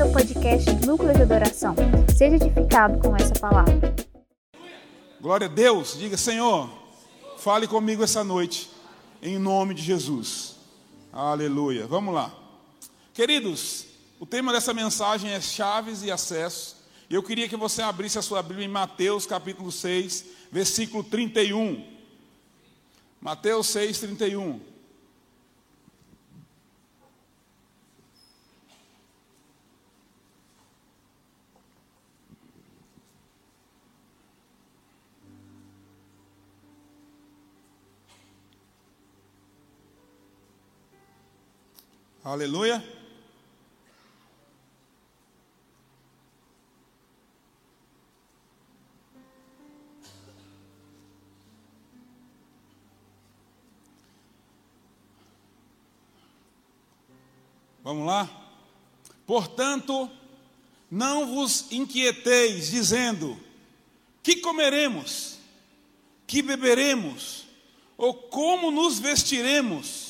bem-vindo ao podcast Núcleo de Adoração. Seja edificado com essa palavra. Glória a Deus. Diga, Senhor, fale comigo essa noite, em nome de Jesus. Aleluia. Vamos lá. Queridos, o tema dessa mensagem é chaves e acesso. Eu queria que você abrisse a sua Bíblia em Mateus capítulo 6, versículo 31. Mateus 6, 31. Aleluia. Vamos lá? Portanto, não vos inquieteis, dizendo: que comeremos, que beberemos, ou como nos vestiremos,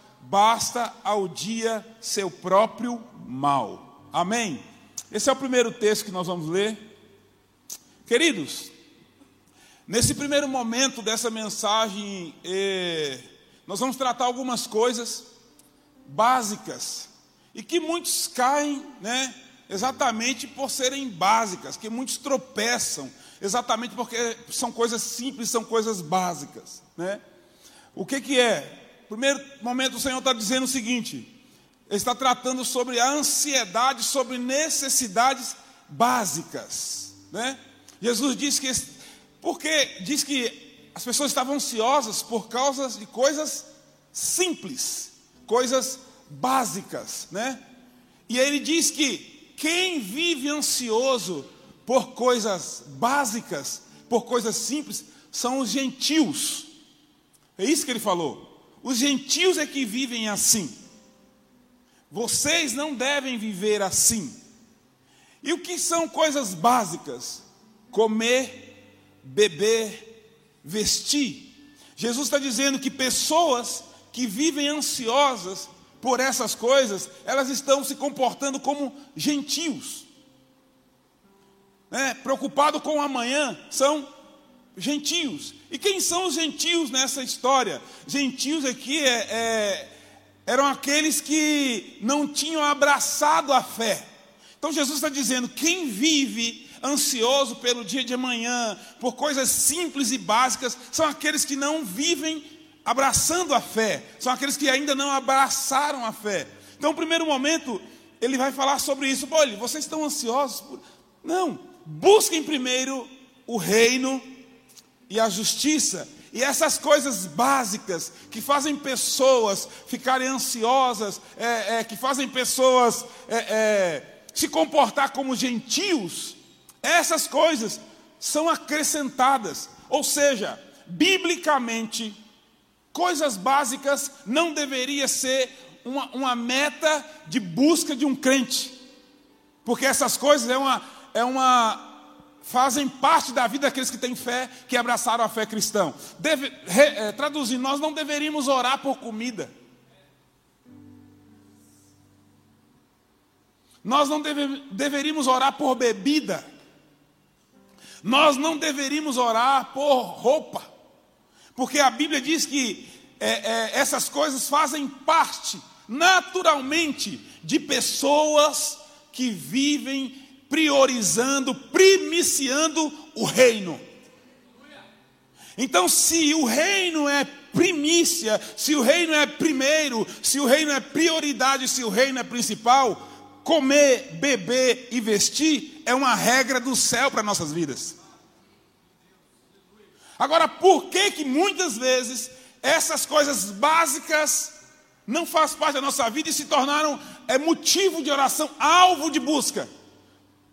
basta ao dia seu próprio mal. Amém? Esse é o primeiro texto que nós vamos ler. Queridos, nesse primeiro momento dessa mensagem, eh, nós vamos tratar algumas coisas básicas e que muitos caem, né, exatamente por serem básicas, que muitos tropeçam, exatamente porque são coisas simples, são coisas básicas, né? O que que é? Primeiro momento o Senhor está dizendo o seguinte: Ele está tratando sobre a ansiedade, sobre necessidades básicas, né? Jesus disse que porque diz que as pessoas estavam ansiosas por causa de coisas simples coisas básicas, né? E ele diz que quem vive ansioso por coisas básicas, por coisas simples, são os gentios. É isso que ele falou. Os gentios é que vivem assim. Vocês não devem viver assim. E o que são coisas básicas? Comer, beber, vestir. Jesus está dizendo que pessoas que vivem ansiosas por essas coisas, elas estão se comportando como gentios. Né? Preocupado com o amanhã, são gentios. E quem são os gentios nessa história? Gentios aqui é, é, eram aqueles que não tinham abraçado a fé. Então Jesus está dizendo: quem vive ansioso pelo dia de amanhã, por coisas simples e básicas, são aqueles que não vivem abraçando a fé, são aqueles que ainda não abraçaram a fé. Então, no primeiro momento, ele vai falar sobre isso. Olha, vocês estão ansiosos? Por... Não, busquem primeiro o reino e a justiça. E essas coisas básicas que fazem pessoas ficarem ansiosas, é, é, que fazem pessoas é, é se comportar como gentios, essas coisas são acrescentadas. Ou seja, biblicamente, Coisas básicas não deveria ser uma, uma meta de busca de um crente, porque essas coisas é uma, é uma fazem parte da vida daqueles que têm fé, que abraçaram a fé cristã. Deve, re, é, traduzindo, nós não deveríamos orar por comida. Nós não deve, deveríamos orar por bebida. Nós não deveríamos orar por roupa. Porque a Bíblia diz que é, é, essas coisas fazem parte, naturalmente, de pessoas que vivem priorizando, primiciando o reino. Então, se o reino é primícia, se o reino é primeiro, se o reino é prioridade, se o reino é principal, comer, beber e vestir é uma regra do céu para nossas vidas. Agora, por que que muitas vezes essas coisas básicas não fazem parte da nossa vida e se tornaram é motivo de oração, alvo de busca?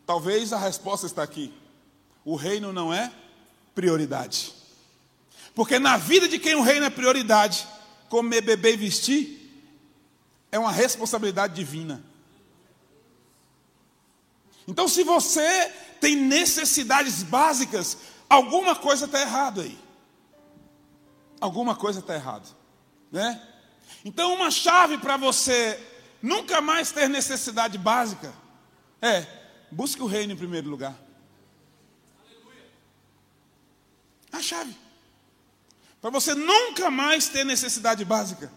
Talvez a resposta está aqui. O reino não é prioridade. Porque na vida de quem o reino é prioridade, comer, beber e vestir é uma responsabilidade divina. Então, se você tem necessidades básicas, alguma coisa está errado aí. Alguma coisa está errada, né? Então, uma chave para você nunca mais ter necessidade básica é busque o reino em primeiro lugar. A chave. Para você nunca mais ter necessidade básica.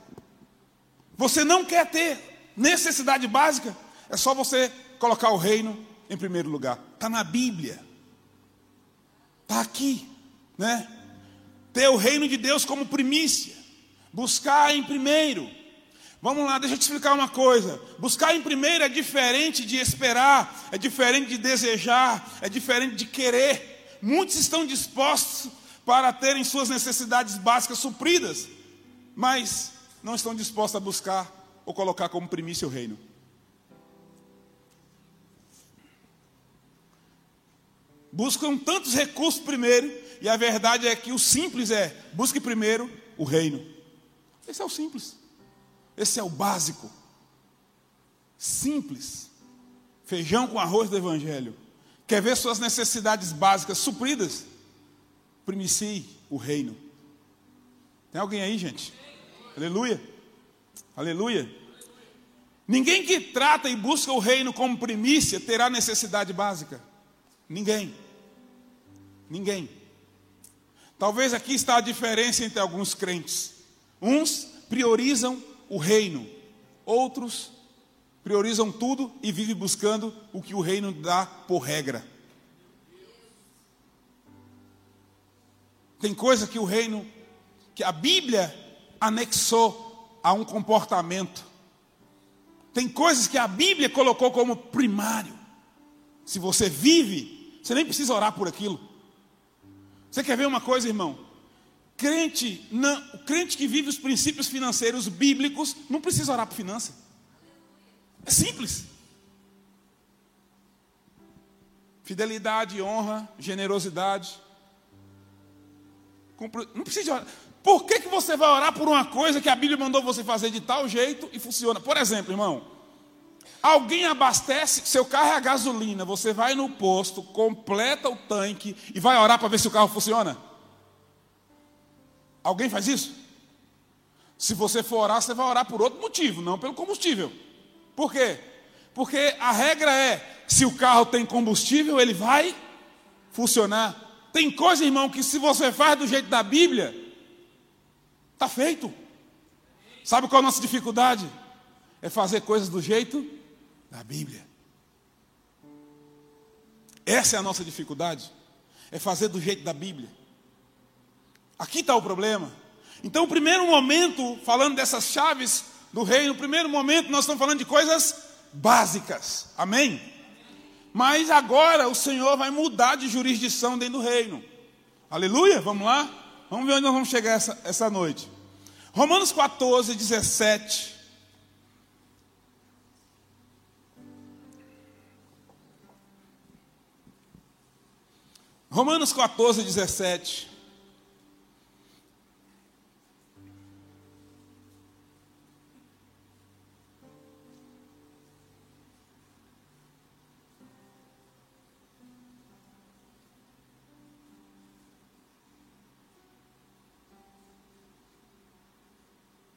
Você não quer ter necessidade básica, é só você colocar o reino em primeiro lugar. Está na Bíblia. Está aqui, né? Ter o reino de Deus como primícia. Buscar em primeiro. Vamos lá, deixa eu te explicar uma coisa. Buscar em primeiro é diferente de esperar, é diferente de desejar, é diferente de querer. Muitos estão dispostos para terem suas necessidades básicas supridas, mas não estão dispostos a buscar ou colocar como primícia o reino. Buscam tantos recursos primeiro, e a verdade é que o simples é: busque primeiro o reino. Esse é o simples. Esse é o básico. Simples. Feijão com arroz do evangelho. Quer ver suas necessidades básicas supridas? Primicie o reino. Tem alguém aí, gente? Aleluia. Aleluia. Ninguém que trata e busca o reino como primícia terá necessidade básica. Ninguém. Ninguém. Talvez aqui está a diferença entre alguns crentes. Uns priorizam o reino, outros priorizam tudo e vivem buscando o que o reino dá por regra. Tem coisa que o reino, que a Bíblia anexou a um comportamento. Tem coisas que a Bíblia colocou como primário. Se você vive você nem precisa orar por aquilo. Você quer ver uma coisa, irmão? Crente, não, o crente que vive os princípios financeiros bíblicos não precisa orar por finança. É simples. Fidelidade, honra, generosidade. Não precisa orar. Por que, que você vai orar por uma coisa que a Bíblia mandou você fazer de tal jeito e funciona? Por exemplo, irmão, Alguém abastece, seu carro é a gasolina, você vai no posto, completa o tanque e vai orar para ver se o carro funciona? Alguém faz isso? Se você for orar, você vai orar por outro motivo, não pelo combustível. Por quê? Porque a regra é: se o carro tem combustível, ele vai funcionar. Tem coisa, irmão, que se você faz do jeito da Bíblia, está feito. Sabe qual é a nossa dificuldade? É fazer coisas do jeito da Bíblia. Essa é a nossa dificuldade, é fazer do jeito da Bíblia. Aqui está o problema. Então, o primeiro momento, falando dessas chaves do reino, no primeiro momento nós estamos falando de coisas básicas, amém? Mas agora o Senhor vai mudar de jurisdição dentro do reino, aleluia, vamos lá? Vamos ver onde nós vamos chegar essa, essa noite. Romanos 14, 17. Romanos 14, 17.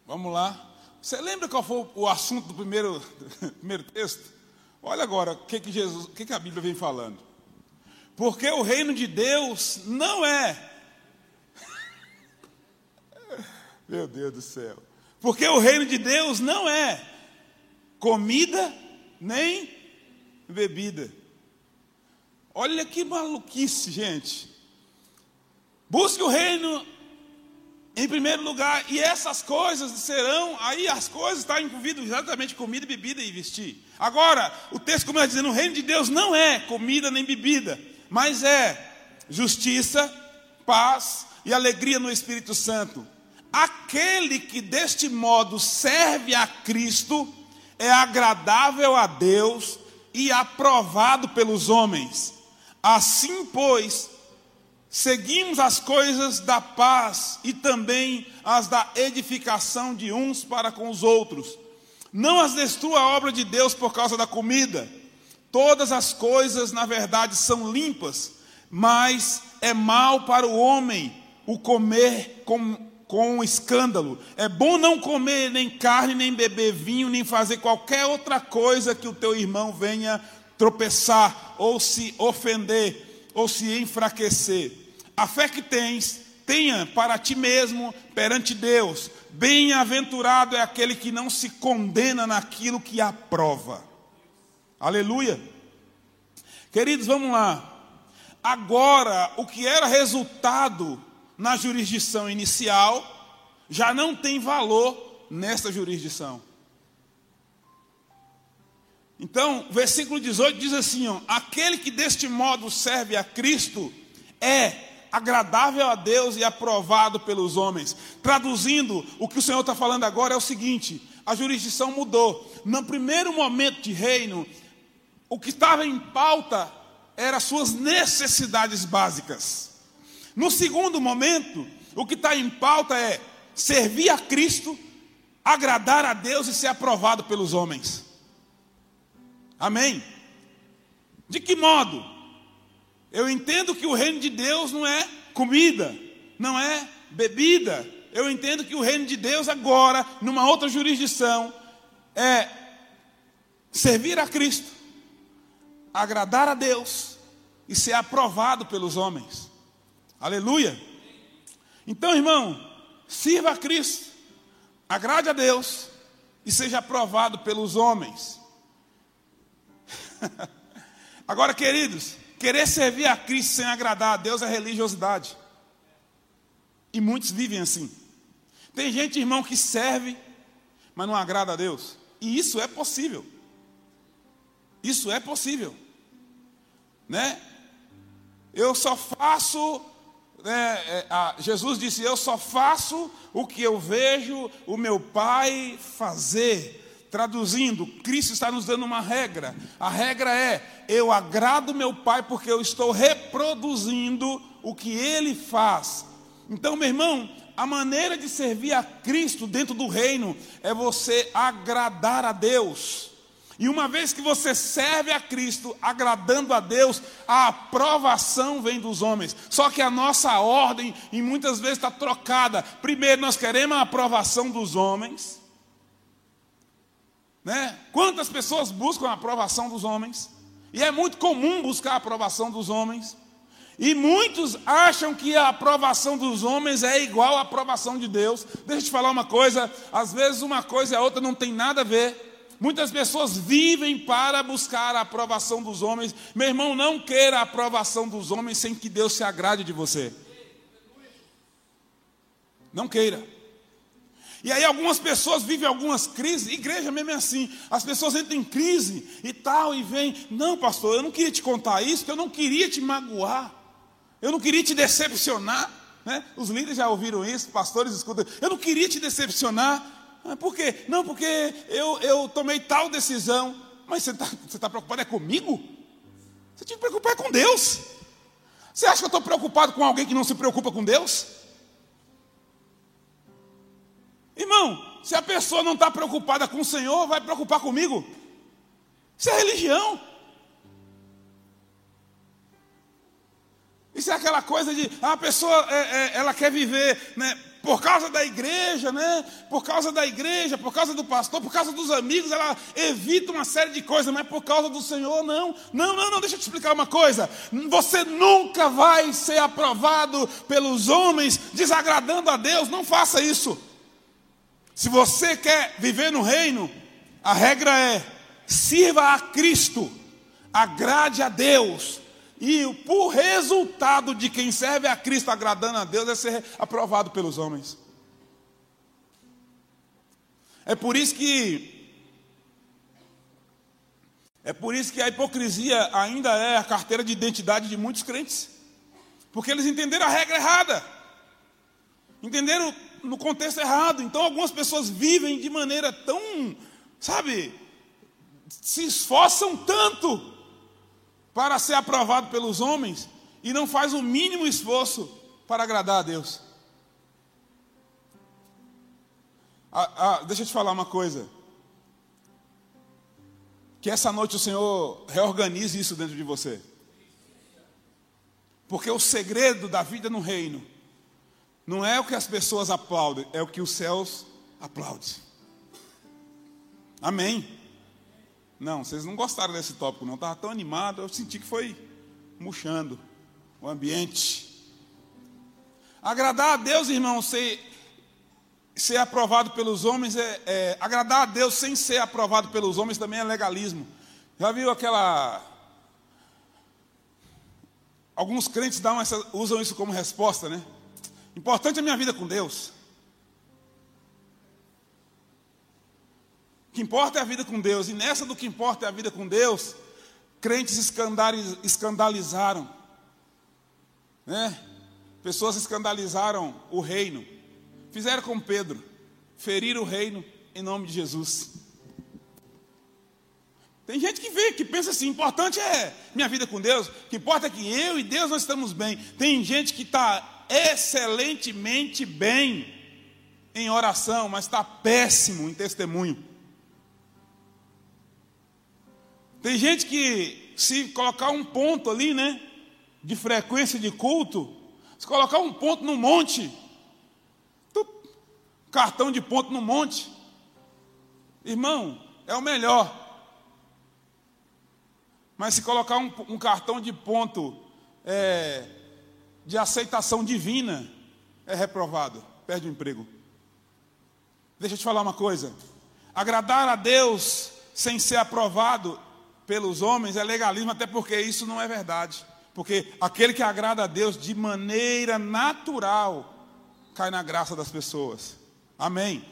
Vamos lá. Você lembra qual foi o assunto do primeiro, primeiro texto? Olha agora o que, que, Jesus, o que, que a Bíblia vem falando. Porque o reino de Deus não é. Meu Deus do céu. Porque o reino de Deus não é comida nem bebida. Olha que maluquice, gente. Busque o reino em primeiro lugar, e essas coisas serão, aí as coisas estão envolvidas exatamente comida, bebida e vestir. Agora, o texto começa dizendo: o reino de Deus não é comida nem bebida mas é justiça, paz e alegria no Espírito Santo. Aquele que deste modo serve a Cristo é agradável a Deus e aprovado pelos homens. Assim, pois, seguimos as coisas da paz e também as da edificação de uns para com os outros. Não as destrua a obra de Deus por causa da comida. Todas as coisas, na verdade, são limpas, mas é mal para o homem o comer com, com escândalo. É bom não comer nem carne, nem beber vinho, nem fazer qualquer outra coisa que o teu irmão venha tropeçar, ou se ofender, ou se enfraquecer. A fé que tens, tenha para ti mesmo perante Deus. Bem-aventurado é aquele que não se condena naquilo que aprova. Aleluia. Queridos, vamos lá. Agora, o que era resultado na jurisdição inicial já não tem valor nesta jurisdição. Então, versículo 18 diz assim: ó, aquele que deste modo serve a Cristo é agradável a Deus e aprovado pelos homens. Traduzindo, o que o Senhor está falando agora é o seguinte: a jurisdição mudou. No primeiro momento de reino, o que estava em pauta eram suas necessidades básicas. No segundo momento, o que está em pauta é servir a Cristo, agradar a Deus e ser aprovado pelos homens. Amém? De que modo? Eu entendo que o reino de Deus não é comida, não é bebida. Eu entendo que o reino de Deus agora, numa outra jurisdição, é servir a Cristo, agradar a Deus e ser aprovado pelos homens. Aleluia. Então, irmão, sirva a Cristo, agrade a Deus e seja aprovado pelos homens. Agora, queridos, Querer servir a Cristo sem agradar a Deus é religiosidade. E muitos vivem assim. Tem gente, irmão, que serve, mas não agrada a Deus. E isso é possível. Isso é possível. Né? Eu só faço. Né, é, a, Jesus disse: Eu só faço o que eu vejo o meu Pai fazer. Traduzindo, Cristo está nos dando uma regra. A regra é: eu agrado meu Pai porque eu estou reproduzindo o que Ele faz. Então, meu irmão, a maneira de servir a Cristo dentro do reino é você agradar a Deus. E uma vez que você serve a Cristo, agradando a Deus, a aprovação vem dos homens. Só que a nossa ordem, e muitas vezes está trocada. Primeiro, nós queremos a aprovação dos homens. Né? Quantas pessoas buscam a aprovação dos homens? E é muito comum buscar a aprovação dos homens. E muitos acham que a aprovação dos homens é igual à aprovação de Deus. Deixa eu te falar uma coisa: às vezes uma coisa e a outra não tem nada a ver. Muitas pessoas vivem para buscar a aprovação dos homens. Meu irmão, não queira a aprovação dos homens sem que Deus se agrade de você. Não queira. E aí algumas pessoas vivem algumas crises, igreja mesmo é assim, as pessoas entram em crise e tal, e vem, não pastor, eu não queria te contar isso, porque eu não queria te magoar, eu não queria te decepcionar, né? Os líderes já ouviram isso, pastores escutam, eu não queria te decepcionar, ah, por quê? Não, porque eu, eu tomei tal decisão, mas você está você tá preocupado é comigo? Você tinha que preocupar com Deus. Você acha que eu estou preocupado com alguém que não se preocupa com Deus? Irmão, se a pessoa não está preocupada com o Senhor, vai preocupar comigo? Isso é religião. Isso é aquela coisa de ah, a pessoa é, é, ela quer viver né, por causa da igreja, né? Por causa da igreja, por causa do pastor, por causa dos amigos, ela evita uma série de coisas, mas por causa do Senhor, não. Não, não, não, deixa eu te explicar uma coisa. Você nunca vai ser aprovado pelos homens desagradando a Deus, não faça isso. Se você quer viver no reino, a regra é: sirva a Cristo, agrade a Deus, e por resultado de quem serve a Cristo agradando a Deus é ser aprovado pelos homens. É por isso que é por isso que a hipocrisia ainda é a carteira de identidade de muitos crentes. Porque eles entenderam a regra errada. Entenderam no contexto errado. Então algumas pessoas vivem de maneira tão, sabe, se esforçam tanto para ser aprovado pelos homens e não faz o mínimo esforço para agradar a Deus. Ah, ah, deixa eu te falar uma coisa. Que essa noite o Senhor reorganize isso dentro de você. Porque o segredo da vida no reino não é o que as pessoas aplaudem, é o que os céus aplaudem. Amém. Não, vocês não gostaram desse tópico, não. Estava tão animado, eu senti que foi murchando o ambiente. Agradar a Deus, irmão, ser, ser aprovado pelos homens é, é, agradar a Deus sem ser aprovado pelos homens também é legalismo. Já viu aquela alguns crentes dão essa, usam isso como resposta, né? Importante é a minha vida com Deus. O que importa é a vida com Deus. E nessa do que importa é a vida com Deus, crentes escandalizaram. Né? Pessoas escandalizaram o reino. Fizeram como Pedro. Feriram o reino em nome de Jesus. Tem gente que vê, que pensa assim, importante é minha vida com Deus, o que importa é que eu e Deus nós estamos bem. Tem gente que está excelentemente bem em oração, mas está péssimo em testemunho. Tem gente que, se colocar um ponto ali, né, de frequência de culto, se colocar um ponto no monte, tup, cartão de ponto no monte, irmão, é o melhor. Mas se colocar um, um cartão de ponto é, de aceitação divina, é reprovado, perde o emprego. Deixa eu te falar uma coisa: agradar a Deus sem ser aprovado pelos homens é legalismo, até porque isso não é verdade. Porque aquele que agrada a Deus de maneira natural cai na graça das pessoas. Amém.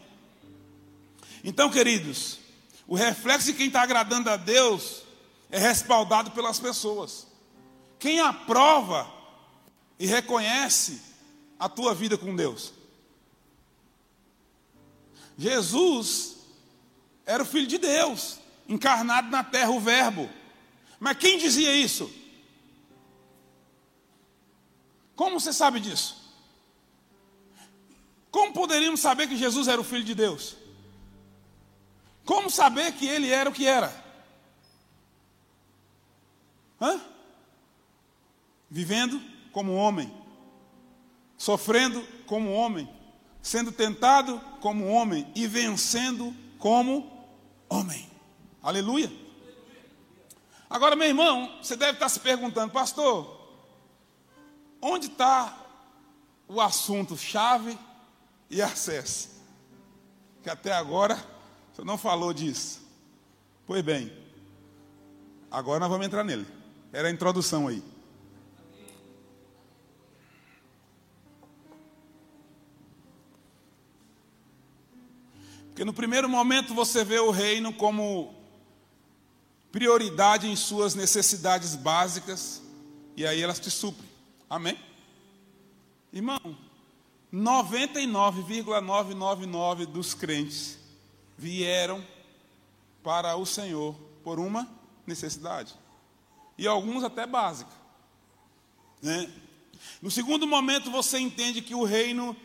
Então, queridos, o reflexo de quem está agradando a Deus é respaldado pelas pessoas. Quem aprova e reconhece a tua vida com Deus? Jesus era o Filho de Deus encarnado na terra, o Verbo. Mas quem dizia isso? Como você sabe disso? Como poderíamos saber que Jesus era o Filho de Deus? Como saber que ele era o que era? Hã? Vivendo como homem, sofrendo como homem, sendo tentado como homem e vencendo como homem. Aleluia. Agora, meu irmão, você deve estar se perguntando, pastor, onde está o assunto chave e acesso? Que até agora você não falou disso. Pois bem, agora nós vamos entrar nele. Era a introdução aí. Porque no primeiro momento você vê o reino como prioridade em suas necessidades básicas e aí elas te suprem. Amém? Irmão, 99,999 dos crentes vieram para o Senhor por uma necessidade. E alguns até básica. Né? No segundo momento você entende que o reino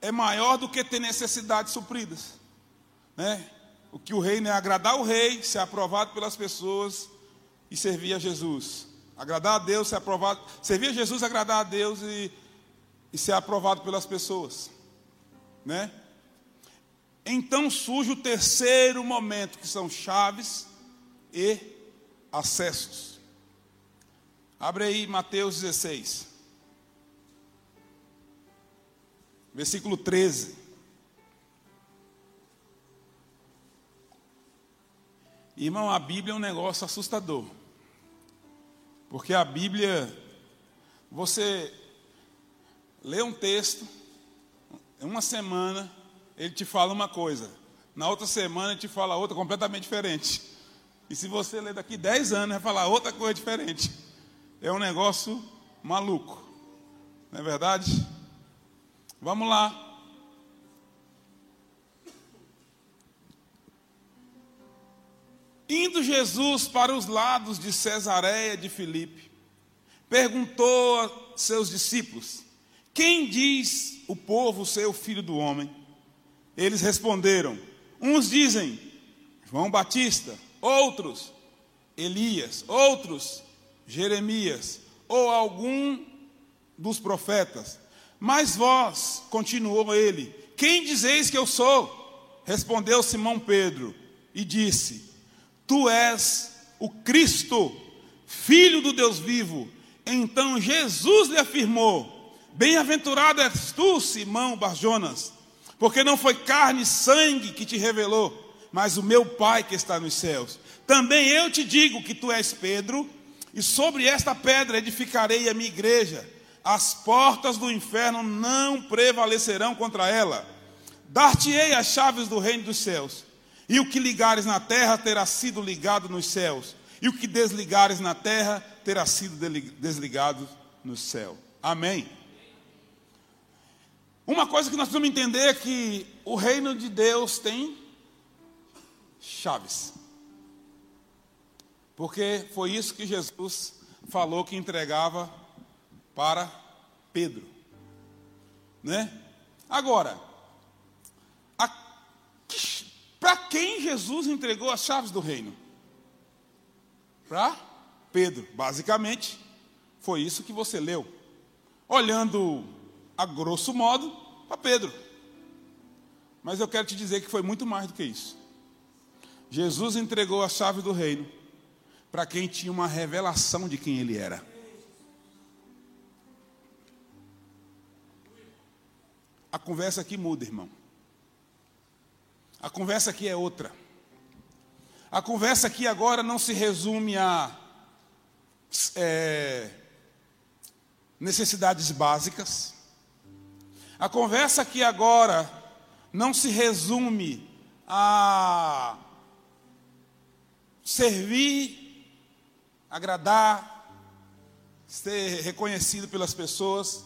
é maior do que ter necessidades supridas. Né? O que o reino é agradar o rei, ser aprovado pelas pessoas e servir a Jesus. Agradar a Deus, ser aprovado, servir a Jesus, agradar a Deus e, e ser aprovado pelas pessoas, né? Então surge o terceiro momento, que são chaves e acessos. Abre aí Mateus 16, versículo 13. Irmão, a Bíblia é um negócio assustador. Porque a Bíblia, você lê um texto, uma semana, ele te fala uma coisa, na outra semana ele te fala outra completamente diferente. E se você ler daqui 10 anos, vai falar outra coisa diferente. É um negócio maluco. Não é verdade? Vamos lá. Indo Jesus para os lados de Cesareia de Filipe, perguntou a seus discípulos: Quem diz o povo ser o filho do homem? Eles responderam: Uns dizem João Batista, outros Elias, outros Jeremias ou algum dos profetas. Mas vós, continuou ele, quem dizeis que eu sou? Respondeu Simão Pedro e disse: Tu és o Cristo, filho do Deus vivo. Então Jesus lhe afirmou: Bem-aventurado és tu, Simão Barjonas, porque não foi carne e sangue que te revelou, mas o meu Pai que está nos céus. Também eu te digo que tu és Pedro, e sobre esta pedra edificarei a minha igreja. As portas do inferno não prevalecerão contra ela. Dar-te-ei as chaves do reino dos céus. E o que ligares na terra terá sido ligado nos céus, e o que desligares na terra terá sido desligado no céu. Amém. Uma coisa que nós precisamos entender é que o reino de Deus tem chaves. Porque foi isso que Jesus falou que entregava para Pedro. Né? Agora, para quem Jesus entregou as chaves do reino? Para Pedro. Basicamente, foi isso que você leu. Olhando a grosso modo, para Pedro. Mas eu quero te dizer que foi muito mais do que isso. Jesus entregou a chave do reino para quem tinha uma revelação de quem ele era. A conversa aqui muda, irmão. A conversa aqui é outra. A conversa aqui agora não se resume a é, necessidades básicas. A conversa aqui agora não se resume a servir agradar, ser reconhecido pelas pessoas.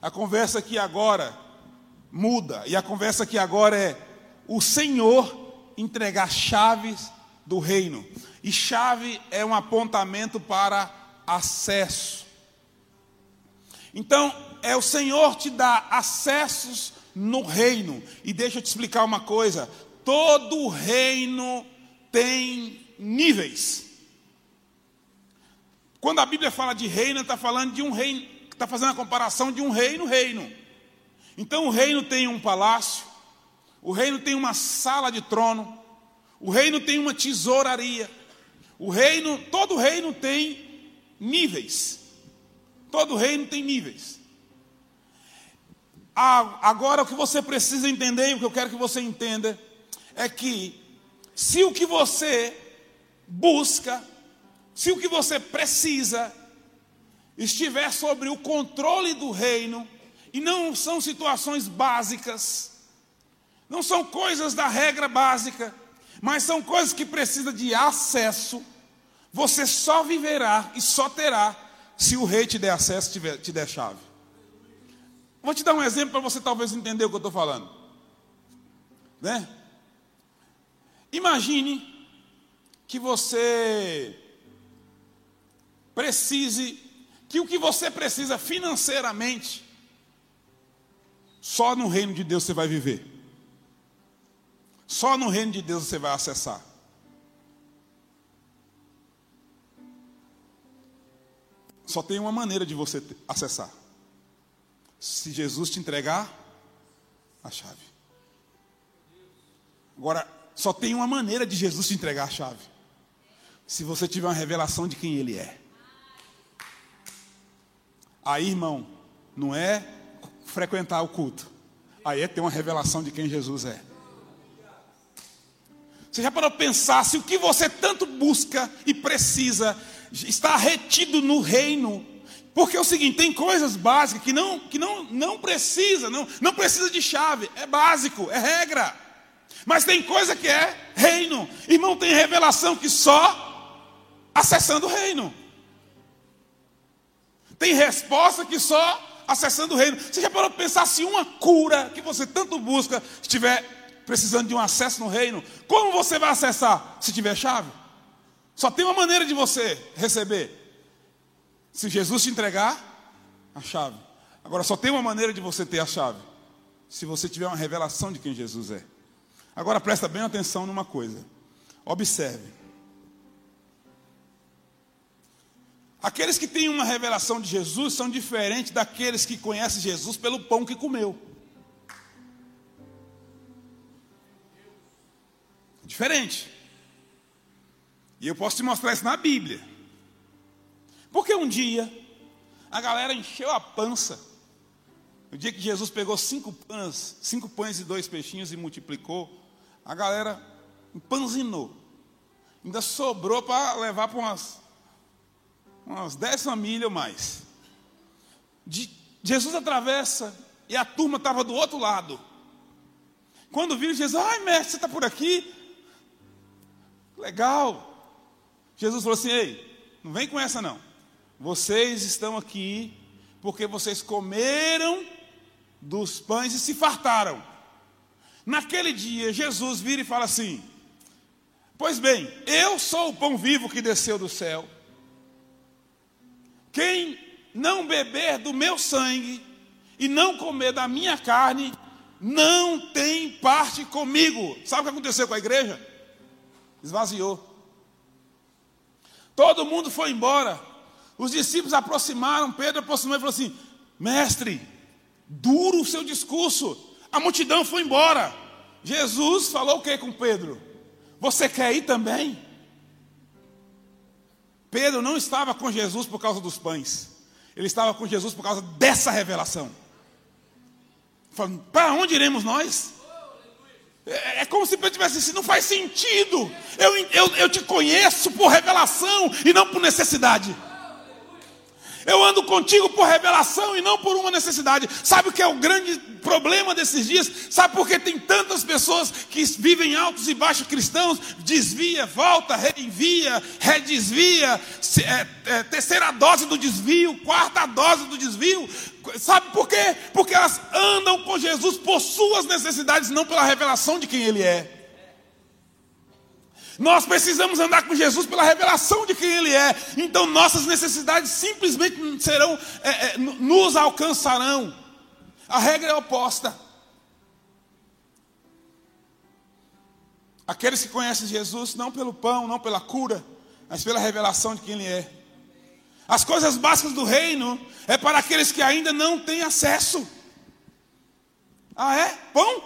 A conversa aqui agora muda, e a conversa aqui agora é o Senhor entregar chaves do reino. E chave é um apontamento para acesso. Então, é o Senhor te dar acessos no reino. E deixa eu te explicar uma coisa: todo reino tem níveis. Quando a Bíblia fala de reino, está falando de um reino, está fazendo a comparação de um reino, reino. Então o reino tem um palácio, o reino tem uma sala de trono, o reino tem uma tesouraria, o reino, todo reino tem níveis. Todo reino tem níveis. Agora o que você precisa entender, e o que eu quero que você entenda, é que se o que você busca se o que você precisa estiver sobre o controle do reino, e não são situações básicas, não são coisas da regra básica, mas são coisas que precisam de acesso, você só viverá e só terá se o rei te der acesso, te, te der chave. Vou te dar um exemplo para você talvez entender o que eu estou falando. Né? Imagine que você precise, que o que você precisa financeiramente, só no reino de Deus você vai viver. Só no reino de Deus você vai acessar. Só tem uma maneira de você acessar. Se Jesus te entregar a chave. Agora, só tem uma maneira de Jesus te entregar a chave. Se você tiver uma revelação de quem Ele é. Aí, irmão, não é frequentar o culto. Aí é ter uma revelação de quem Jesus é. Você já parou para pensar se o que você tanto busca e precisa está retido no reino? Porque é o seguinte, tem coisas básicas que não, que não, não precisa, não, não precisa de chave, é básico, é regra. Mas tem coisa que é reino. Irmão, tem revelação que só acessando o reino. Tem resposta que só acessando o reino. Você já parou para pensar se uma cura que você tanto busca estiver precisando de um acesso no reino? Como você vai acessar se tiver chave? Só tem uma maneira de você receber. Se Jesus te entregar a chave. Agora só tem uma maneira de você ter a chave. Se você tiver uma revelação de quem Jesus é. Agora presta bem atenção numa coisa. Observe. Aqueles que têm uma revelação de Jesus são diferentes daqueles que conhecem Jesus pelo pão que comeu. Diferente. E eu posso te mostrar isso na Bíblia. Porque um dia a galera encheu a pança. No dia que Jesus pegou cinco pães, cinco pães e dois peixinhos e multiplicou, a galera empanzinou. Ainda sobrou para levar para umas umas dez famílias ou mais. De, Jesus atravessa e a turma estava do outro lado. Quando viram Jesus, ai mestre, você está por aqui? Legal. Jesus falou assim: ei, não vem com essa não. Vocês estão aqui porque vocês comeram dos pães e se fartaram. Naquele dia, Jesus vira e fala assim: Pois bem, eu sou o pão vivo que desceu do céu. Quem não beber do meu sangue e não comer da minha carne, não tem parte comigo. Sabe o que aconteceu com a igreja? Esvaziou. Todo mundo foi embora. Os discípulos aproximaram, Pedro aproximou e falou assim: Mestre, duro o seu discurso. A multidão foi embora. Jesus falou o que com Pedro? Você quer ir também? Pedro não estava com Jesus por causa dos pães, ele estava com Jesus por causa dessa revelação. Falando, para onde iremos nós? É, é como se Pedro tivesse assim, não faz sentido. Eu, eu, eu te conheço por revelação e não por necessidade. Eu ando contigo por revelação e não por uma necessidade. Sabe o que é o grande problema desses dias? Sabe por que tem tantas pessoas que vivem altos e baixos cristãos? Desvia, volta, reenvia, redesvia, é, é, terceira dose do desvio, quarta dose do desvio. Sabe por quê? Porque elas andam com Jesus por suas necessidades, não pela revelação de quem Ele é. Nós precisamos andar com Jesus pela revelação de quem Ele é. Então nossas necessidades simplesmente serão, é, é, nos alcançarão. A regra é oposta. Aqueles que conhecem Jesus não pelo pão, não pela cura, mas pela revelação de quem Ele é. As coisas básicas do reino é para aqueles que ainda não têm acesso. Ah, é? Pão?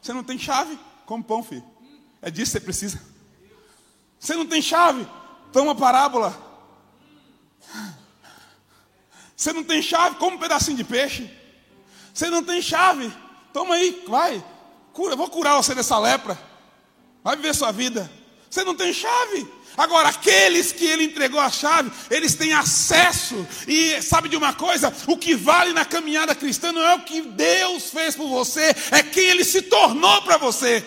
Você não tem chave? Como pão, filho. É disso que você precisa. Você não tem chave? Toma parábola. Você não tem chave? Come um pedacinho de peixe. Você não tem chave? Toma aí, vai. Cura, vou curar você dessa lepra. Vai viver sua vida. Você não tem chave? Agora, aqueles que ele entregou a chave, eles têm acesso. E sabe de uma coisa? O que vale na caminhada cristã não é o que Deus fez por você, é quem ele se tornou para você.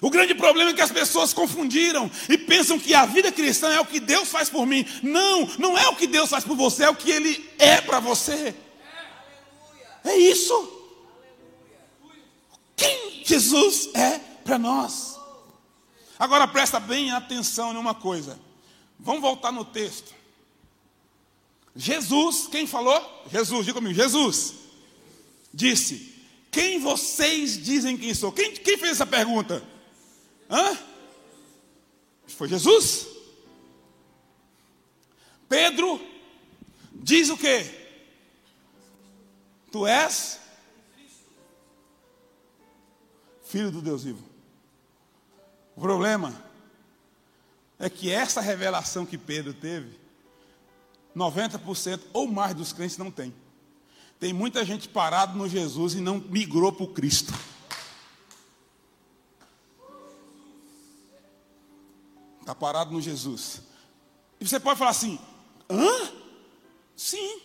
O grande problema é que as pessoas confundiram e pensam que a vida cristã é o que Deus faz por mim. Não, não é o que Deus faz por você, é o que Ele é para você. É isso. Quem Jesus é para nós. Agora presta bem atenção em uma coisa. Vamos voltar no texto. Jesus, quem falou? Jesus, diga comigo, Jesus disse: Quem vocês dizem que sou? Quem, quem fez essa pergunta? Hã? Foi Jesus. Pedro diz o que? Tu és filho do Deus vivo. O problema é que essa revelação que Pedro teve, 90% ou mais dos crentes não tem. Tem muita gente parado no Jesus e não migrou para o Cristo. Está parado no Jesus. E você pode falar assim: hã? Sim.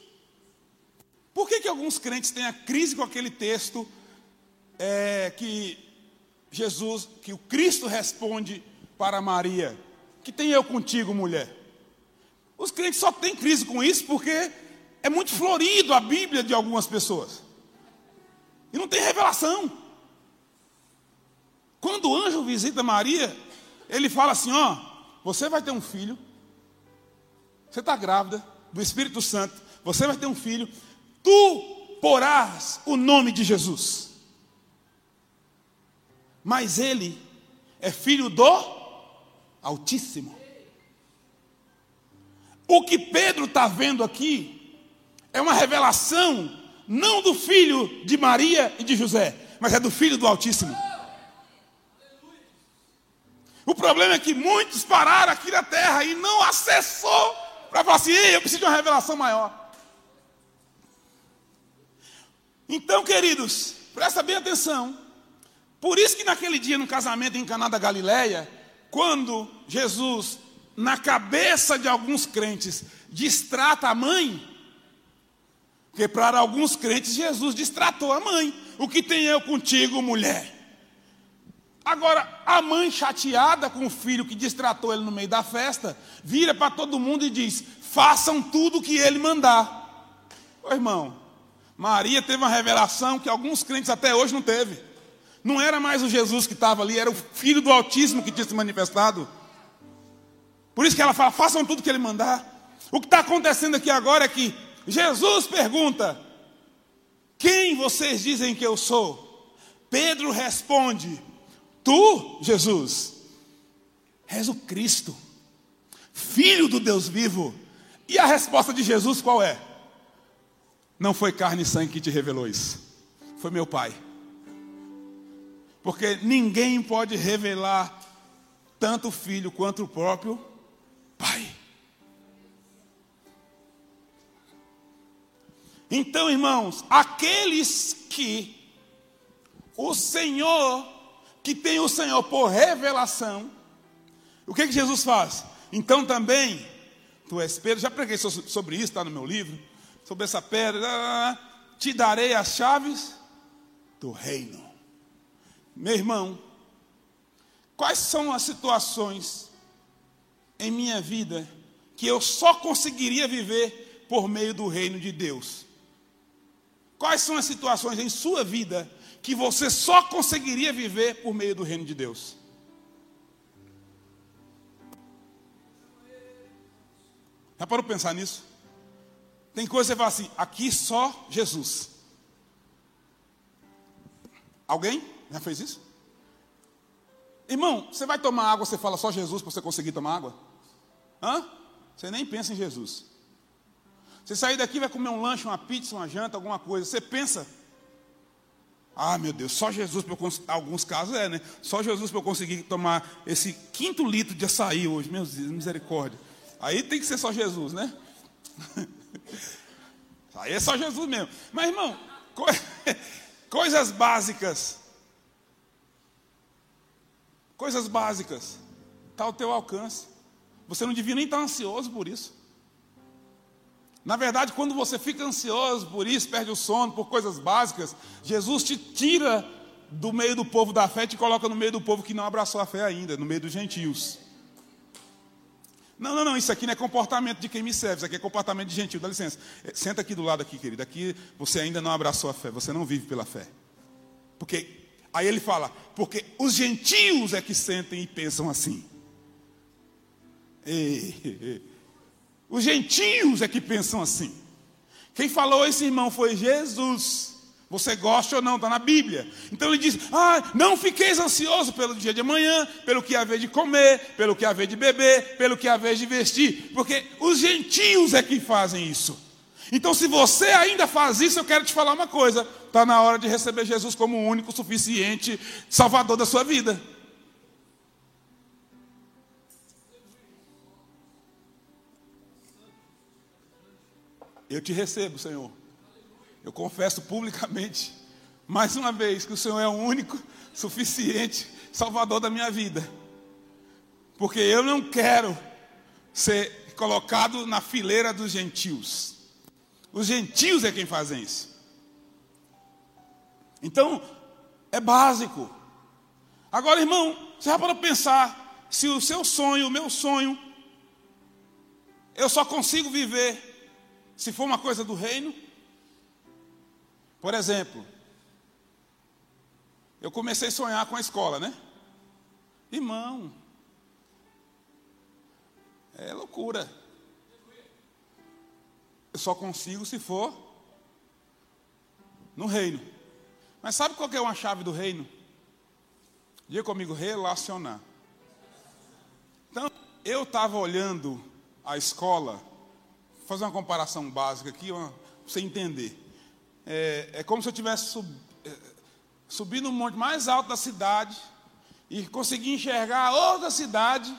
Por que, que alguns crentes têm a crise com aquele texto é, que Jesus, que o Cristo responde para Maria? Que tem eu contigo, mulher? Os crentes só têm crise com isso porque é muito florido a Bíblia de algumas pessoas. E não tem revelação. Quando o anjo visita Maria, ele fala assim: ó, você vai ter um filho, você está grávida do Espírito Santo, você vai ter um filho, tu porás o nome de Jesus. Mas ele é filho do Altíssimo. O que Pedro está vendo aqui é uma revelação, não do filho de Maria e de José, mas é do filho do Altíssimo. O problema é que muitos pararam aqui na terra e não acessou para falar assim: Ei, eu preciso de uma revelação maior. Então, queridos, presta bem atenção. Por isso que naquele dia no casamento em Caná da Galileia, quando Jesus, na cabeça de alguns crentes, distrata a mãe, porque para alguns crentes Jesus distratou a mãe. O que tem eu contigo, mulher? Agora, a mãe chateada com o filho que distratou ele no meio da festa, vira para todo mundo e diz: façam tudo o que ele mandar. Ô irmão, Maria teve uma revelação que alguns crentes até hoje não teve. Não era mais o Jesus que estava ali, era o filho do Altíssimo que tinha se manifestado. Por isso que ela fala: façam tudo que ele mandar. O que está acontecendo aqui agora é que Jesus pergunta: Quem vocês dizem que eu sou? Pedro responde: Tu, Jesus, és o Cristo, Filho do Deus vivo. E a resposta de Jesus qual é? Não foi carne e sangue que te revelou isso. Foi meu Pai. Porque ninguém pode revelar tanto o filho quanto o próprio Pai. Então, irmãos, aqueles que o Senhor, que tem o Senhor por revelação, o que, que Jesus faz? Então também, tu és Pedro, já preguei sobre isso, está no meu livro sobre essa pedra, te darei as chaves do reino. Meu irmão, quais são as situações em minha vida que eu só conseguiria viver por meio do reino de Deus? Quais são as situações em sua vida que você só conseguiria viver por meio do reino de Deus? Já parou pensar nisso? Tem coisa que você fala assim, aqui só Jesus. Alguém já fez isso? Irmão, você vai tomar água, você fala só Jesus para você conseguir tomar água? Hã? Você nem pensa em Jesus. Você sair daqui vai comer um lanche, uma pizza, uma janta, alguma coisa. Você pensa, ah, meu Deus, só Jesus para eu conseguir. Alguns casos é, né? Só Jesus para eu conseguir tomar esse quinto litro de açaí hoje. Meu Deus, misericórdia. Aí tem que ser só Jesus, né? Aí é só Jesus mesmo. Mas, irmão, co coisas básicas. Coisas básicas. Está ao teu alcance. Você não devia nem estar ansioso por isso. Na verdade, quando você fica ansioso por isso, perde o sono por coisas básicas, Jesus te tira do meio do povo da fé e te coloca no meio do povo que não abraçou a fé ainda, no meio dos gentios. Não, não, não, isso aqui não é comportamento de quem me serve, isso aqui é comportamento de gentil, dá licença. É, senta aqui do lado aqui, querido. Aqui você ainda não abraçou a fé, você não vive pela fé. Porque, aí ele fala, porque os gentios é que sentem e pensam assim. Ei, ei, os gentios é que pensam assim. Quem falou esse irmão foi Jesus. Você gosta ou não, está na Bíblia. Então ele diz: Ah, não fiqueis ansioso pelo dia de amanhã, pelo que haver de comer, pelo que haver de beber, pelo que haver de vestir, porque os gentios é que fazem isso. Então, se você ainda faz isso, eu quero te falar uma coisa: está na hora de receber Jesus como o único, suficiente Salvador da sua vida. Eu te recebo, Senhor. Eu confesso publicamente, mais uma vez, que o Senhor é o único, suficiente Salvador da minha vida. Porque eu não quero ser colocado na fileira dos gentios. Os gentios é quem fazem isso. Então, é básico. Agora, irmão, você vai para pensar se o seu sonho, o meu sonho, eu só consigo viver se for uma coisa do reino por exemplo, eu comecei a sonhar com a escola, né? Irmão, loucura. Só consigo se for no reino. Mas sabe qual é uma chave do reino? Diga comigo, relacionar. Então, eu estava olhando a escola, vou fazer uma comparação básica aqui, para você entender. É, é, como se eu tivesse sub, é, subindo no monte mais alto da cidade e consegui enxergar outra cidade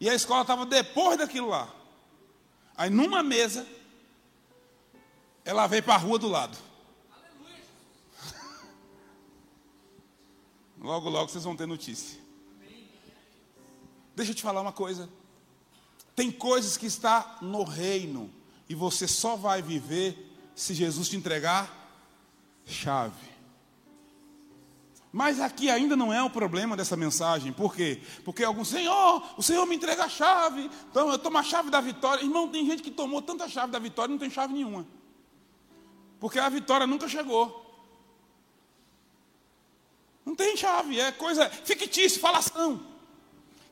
e a escola estava depois daquilo lá. Aí numa mesa, ela veio para a rua do lado. Logo, logo vocês vão ter notícia. Deixa eu te falar uma coisa. Tem coisas que está no reino e você só vai viver se Jesus te entregar chave. Mas aqui ainda não é o problema dessa mensagem. Por quê? Porque alguns, Senhor, o Senhor me entrega a chave. Então eu tomo a chave da vitória. Irmão, tem gente que tomou tanta chave da vitória e não tem chave nenhuma. Porque a vitória nunca chegou. Não tem chave, é coisa fictícia, falação.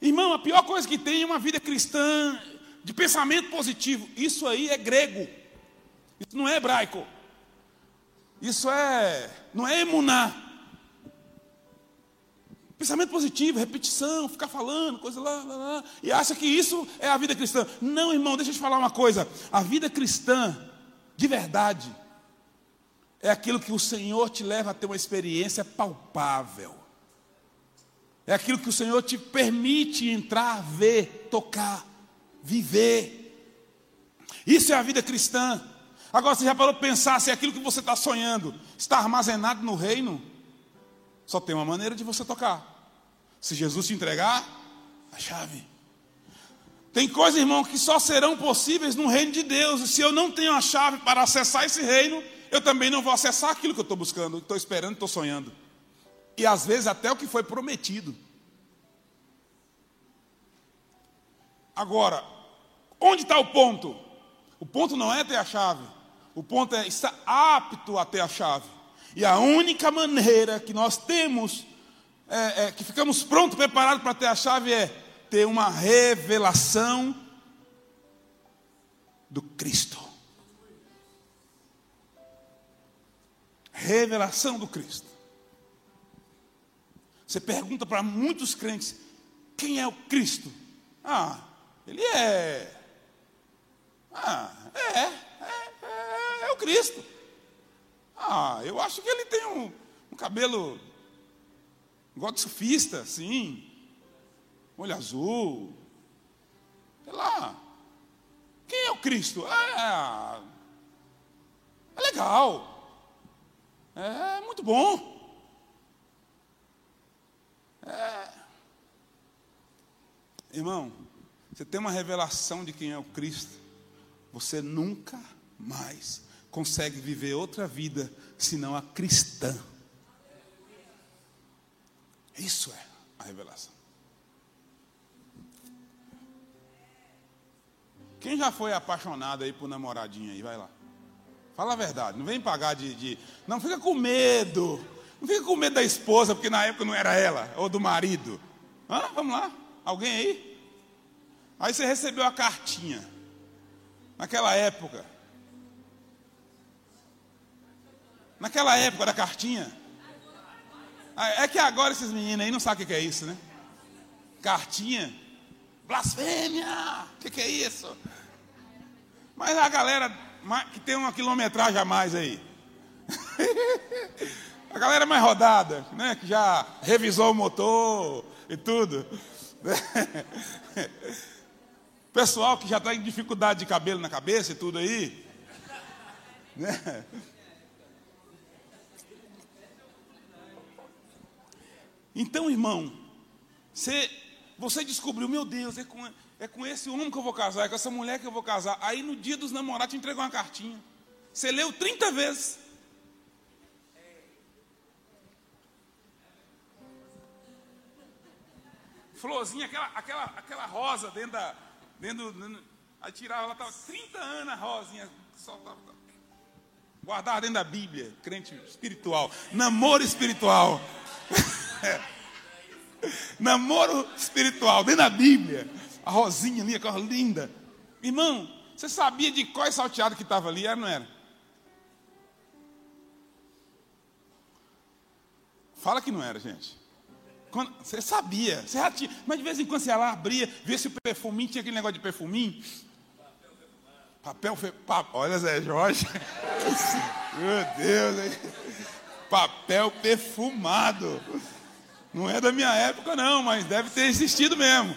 Irmão, a pior coisa que tem é uma vida cristã de pensamento positivo. Isso aí é grego. Isso não é hebraico. Isso é, não é emuná. Pensamento positivo, repetição, ficar falando, coisa lá, lá, lá, e acha que isso é a vida cristã. Não, irmão, deixa eu te falar uma coisa. A vida cristã, de verdade, é aquilo que o Senhor te leva a ter uma experiência palpável. É aquilo que o Senhor te permite entrar, ver, tocar, viver. Isso é a vida cristã. Agora você já parou pensar se aquilo que você está sonhando está armazenado no reino? Só tem uma maneira de você tocar. Se Jesus te entregar a chave. Tem coisas, irmão, que só serão possíveis no reino de Deus. E se eu não tenho a chave para acessar esse reino, eu também não vou acessar aquilo que eu estou buscando, estou esperando, estou sonhando. E às vezes até o que foi prometido. Agora, onde está o ponto? O ponto não é ter a chave. O ponto é estar apto a ter a chave. E a única maneira que nós temos, é, é, que ficamos prontos, preparados para ter a chave, é ter uma revelação do Cristo. Revelação do Cristo. Você pergunta para muitos crentes: quem é o Cristo? Ah, ele é. Ah, é, é, é, é o Cristo. Ah, eu acho que ele tem um, um cabelo igual de surfista, assim, olho azul, sei lá. Quem é o Cristo? É, é legal. É muito bom. É. Irmão, você tem uma revelação de quem é o Cristo, você nunca mais consegue viver outra vida senão a cristã. Isso é a revelação. Quem já foi apaixonado aí por namoradinha aí? Vai lá. Fala a verdade, não vem pagar de, de, Não fica com medo. Não fica com medo da esposa, porque na época não era ela, ou do marido. Hã? Vamos lá? Alguém aí? Aí você recebeu a cartinha. Naquela época. Naquela época da cartinha. Ah, é que agora esses meninos aí não sabem o que é isso, né? Cartinha. Blasfêmia! O que é isso? Mas a galera que tem uma quilometragem a mais aí. a galera mais rodada, né? Que já revisou o motor e tudo. Pessoal que já está em dificuldade de cabelo na cabeça e tudo aí. Né? Então, irmão, você, você descobriu, meu Deus, é com, é com esse homem que eu vou casar, é com essa mulher que eu vou casar. Aí no dia dos namorados te entregou uma cartinha. Você leu 30 vezes. Florzinha, aquela, aquela, aquela rosa dentro da. Dentro, dentro, aí tirava, ela estava 30 anos a rosinha. Só, guardava dentro da Bíblia, crente espiritual. Namoro espiritual. Namoro espiritual, dentro da Bíblia a rosinha ali, aquela linda. Irmão, você sabia de qual salteado que estava ali? Era não era? Fala que não era, gente. Quando, você sabia, você já tinha, mas de vez em quando você ia lá, abria, via se o perfuminho tinha aquele negócio de perfuminho. Papel, papel, olha Zé Jorge. Meu Deus, hein? Papel perfumado. Não é da minha época, não, mas deve ter existido mesmo.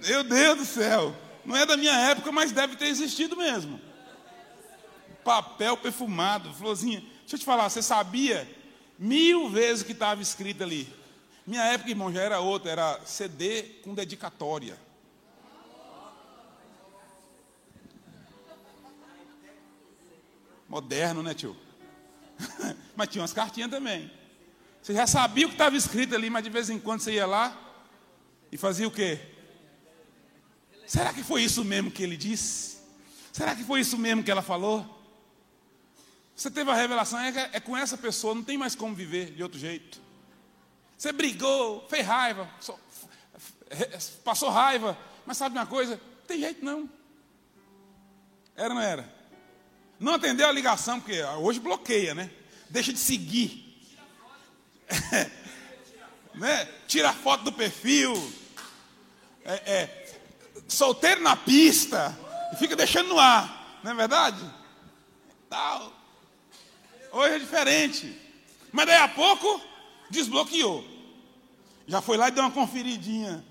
Meu Deus do céu. Não é da minha época, mas deve ter existido mesmo. Papel perfumado, florzinha. Deixa eu te falar, você sabia mil vezes o que estava escrito ali? Minha época, irmão, já era outra, era CD com dedicatória. Moderno, né, tio? mas tinha umas cartinhas também. Você já sabia o que estava escrito ali, mas de vez em quando você ia lá e fazia o quê? Será que foi isso mesmo que ele disse? Será que foi isso mesmo que ela falou? Você teve a revelação, é, é com essa pessoa, não tem mais como viver de outro jeito. Você brigou, fez raiva, passou raiva, mas sabe uma coisa? Não tem jeito não. Era ou não era? Não atendeu a ligação, porque hoje bloqueia, né? Deixa de seguir. né? Tira a foto do perfil. É, é, solteiro na pista. E fica deixando no ar. Não é verdade? Tal. Hoje é diferente. Mas daí a pouco desbloqueou. Já foi lá e deu uma conferidinha.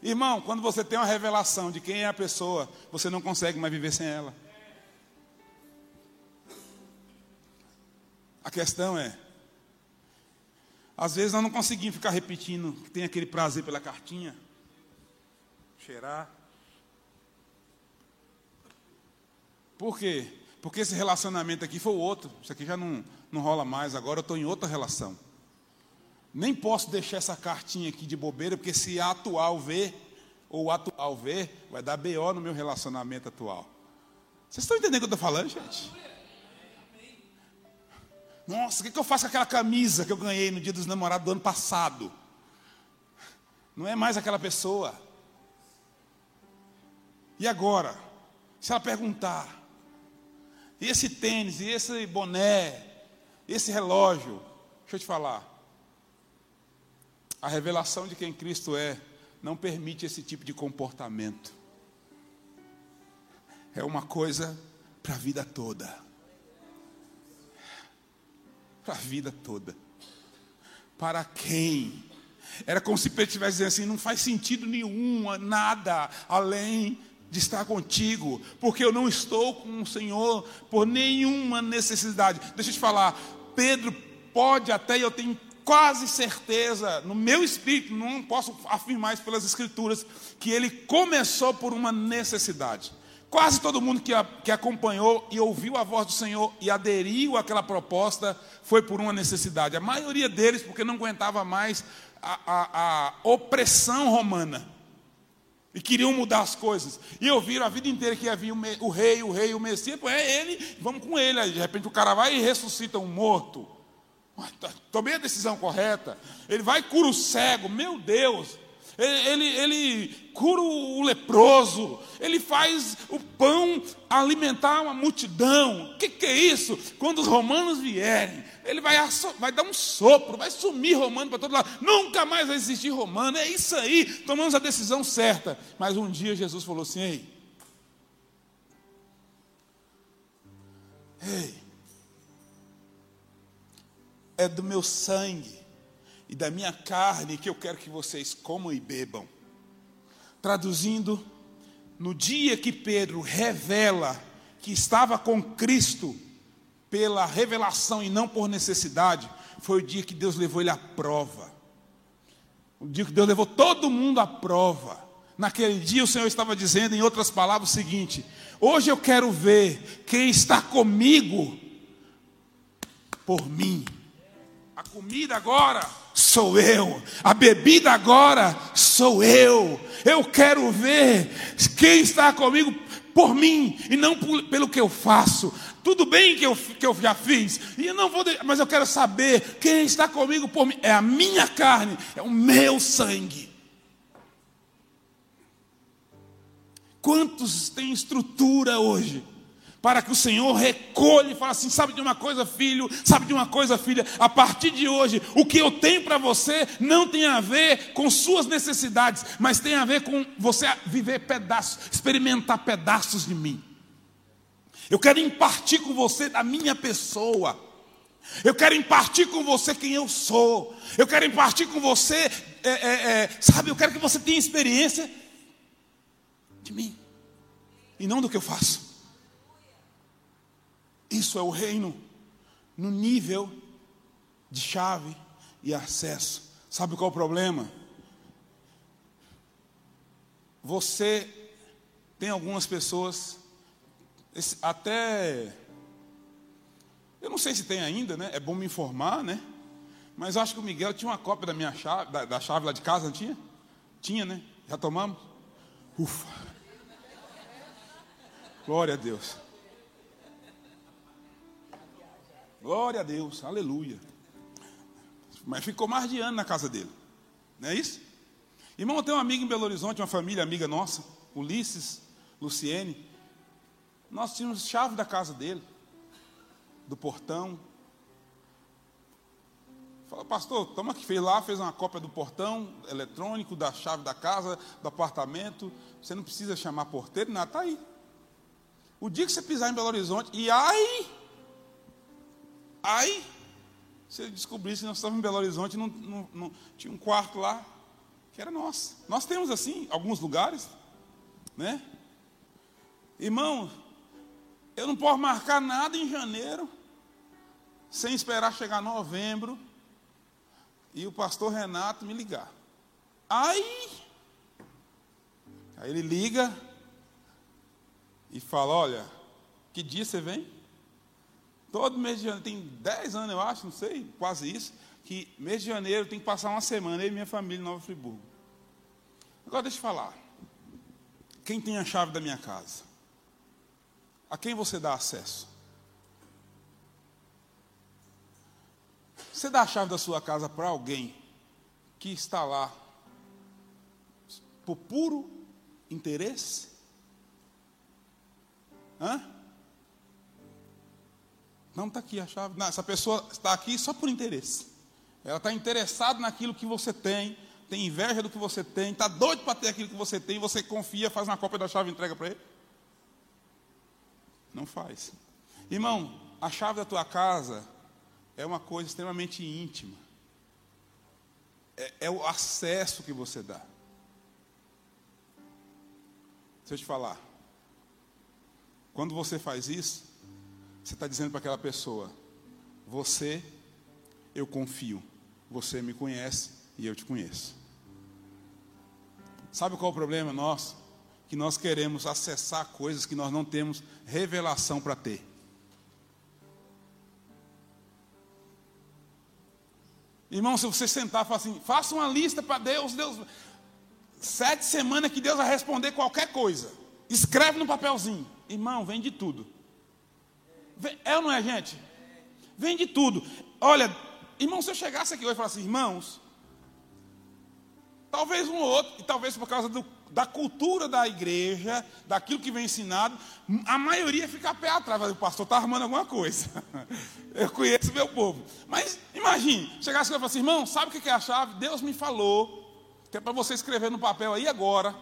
Irmão, quando você tem uma revelação de quem é a pessoa, você não consegue mais viver sem ela. A questão é, às vezes nós não conseguimos ficar repetindo que tem aquele prazer pela cartinha, cheirar. Por quê? Porque esse relacionamento aqui foi o outro. Isso aqui já não, não rola mais. Agora eu estou em outra relação. Nem posso deixar essa cartinha aqui de bobeira, porque se a atual ver, ou atual ver, vai dar BO no meu relacionamento atual. Vocês estão entendendo o que eu estou falando, gente? Nossa, o que eu faço com aquela camisa que eu ganhei no dia dos namorados do ano passado? Não é mais aquela pessoa. E agora? Se ela perguntar, e esse tênis, e esse boné, esse relógio, deixa eu te falar. A revelação de quem Cristo é não permite esse tipo de comportamento. É uma coisa para a vida toda para a vida toda. Para quem? Era como se Pedro estivesse dizendo assim: não faz sentido nenhum, nada além de estar contigo, porque eu não estou com o Senhor por nenhuma necessidade. Deixa eu te falar, Pedro pode até, eu tenho quase certeza, no meu espírito, não posso afirmar isso pelas Escrituras, que ele começou por uma necessidade. Quase todo mundo que, a, que acompanhou e ouviu a voz do Senhor e aderiu àquela proposta foi por uma necessidade. A maioria deles porque não aguentava mais a, a, a opressão romana. E queriam mudar as coisas. E ouviram a vida inteira que havia o, me, o rei, o rei, o Messias. Pô, é ele, vamos com ele. Aí, de repente o cara vai e ressuscita um morto. Tá, tomei a decisão correta. Ele vai e cura o cego. Meu Deus. Ele, ele, cura o leproso, ele faz o pão alimentar uma multidão. O que, que, é isso? Quando os romanos vierem, ele vai, vai dar um sopro, vai sumir romano para todo lado. Nunca mais vai existir romano. É isso aí, tomamos a decisão certa. Mas um dia Jesus falou assim: Ei, ei, é do meu sangue e da minha carne que eu quero que vocês comam e bebam. Traduzindo, no dia que Pedro revela que estava com Cristo pela revelação e não por necessidade, foi o dia que Deus levou ele à prova. O dia que Deus levou todo mundo à prova. Naquele dia o Senhor estava dizendo, em outras palavras, o seguinte: hoje eu quero ver quem está comigo por mim. Comida agora sou eu. A bebida agora sou eu. Eu quero ver quem está comigo por mim e não por, pelo que eu faço. Tudo bem que eu, que eu já fiz, e eu não vou, mas eu quero saber quem está comigo por mim. É a minha carne, é o meu sangue. Quantos têm estrutura hoje? Para que o Senhor recolha e fale assim: sabe de uma coisa, filho, sabe de uma coisa, filha, a partir de hoje, o que eu tenho para você não tem a ver com suas necessidades, mas tem a ver com você viver pedaços, experimentar pedaços de mim. Eu quero impartir com você da minha pessoa. Eu quero impartir com você quem eu sou. Eu quero impartir com você, é, é, é, sabe, eu quero que você tenha experiência de mim e não do que eu faço. Isso é o reino no nível de chave e acesso. Sabe qual é o problema? Você tem algumas pessoas, até. Eu não sei se tem ainda, né? É bom me informar, né? Mas acho que o Miguel tinha uma cópia da minha chave, da, da chave lá de casa, não tinha? Tinha, né? Já tomamos? Ufa. Glória a Deus. Glória a Deus, aleluia. Mas ficou mais de ano na casa dele, não é isso? Irmão, tenho um amigo em Belo Horizonte, uma família amiga nossa, Ulisses, Luciene. Nós tínhamos chave da casa dele, do portão. Fala, pastor, toma que fez lá, fez uma cópia do portão eletrônico, da chave da casa, do apartamento. Você não precisa chamar porteiro, nada, está aí. O dia que você pisar em Belo Horizonte, e aí Aí, se ele descobrisse nós estávamos em Belo Horizonte, não, não, não, tinha um quarto lá que era nosso. Nós temos assim, alguns lugares, né? Irmão, eu não posso marcar nada em janeiro, sem esperar chegar novembro e o pastor Renato me ligar. Aí, aí ele liga e fala: Olha, que dia você vem? Todo mês de janeiro, tem 10 anos, eu acho, não sei, quase isso, que mês de janeiro tem que passar uma semana, eu e minha família em Nova Friburgo. Agora deixa eu falar. Quem tem a chave da minha casa? A quem você dá acesso? Você dá a chave da sua casa para alguém que está lá por puro interesse? Hã? Não está aqui a chave. Não, essa pessoa está aqui só por interesse. Ela está interessada naquilo que você tem, tem inveja do que você tem, está doido para ter aquilo que você tem, você confia, faz uma cópia da chave e entrega para ele? Não faz. Irmão, a chave da tua casa é uma coisa extremamente íntima. É, é o acesso que você dá. Deixa eu te falar. Quando você faz isso, você está dizendo para aquela pessoa: Você, eu confio. Você me conhece e eu te conheço. Sabe qual é o problema nosso? Que nós queremos acessar coisas que nós não temos revelação para ter. Irmão, se você sentar e falar assim, faça uma lista para Deus, Deus. Sete semanas que Deus vai responder qualquer coisa. Escreve no papelzinho. Irmão, vem de tudo. É ou não é, gente? Vem de tudo. Olha, irmão, se eu chegasse aqui hoje e falasse, irmãos, talvez um ou outro, e talvez por causa do, da cultura da igreja, daquilo que vem ensinado, a maioria fica a pé atrás. O pastor está armando alguma coisa. Eu conheço meu povo. Mas imagine, chegasse aqui e falasse, irmão, sabe o que é a chave? Deus me falou, que é para você escrever no papel aí agora,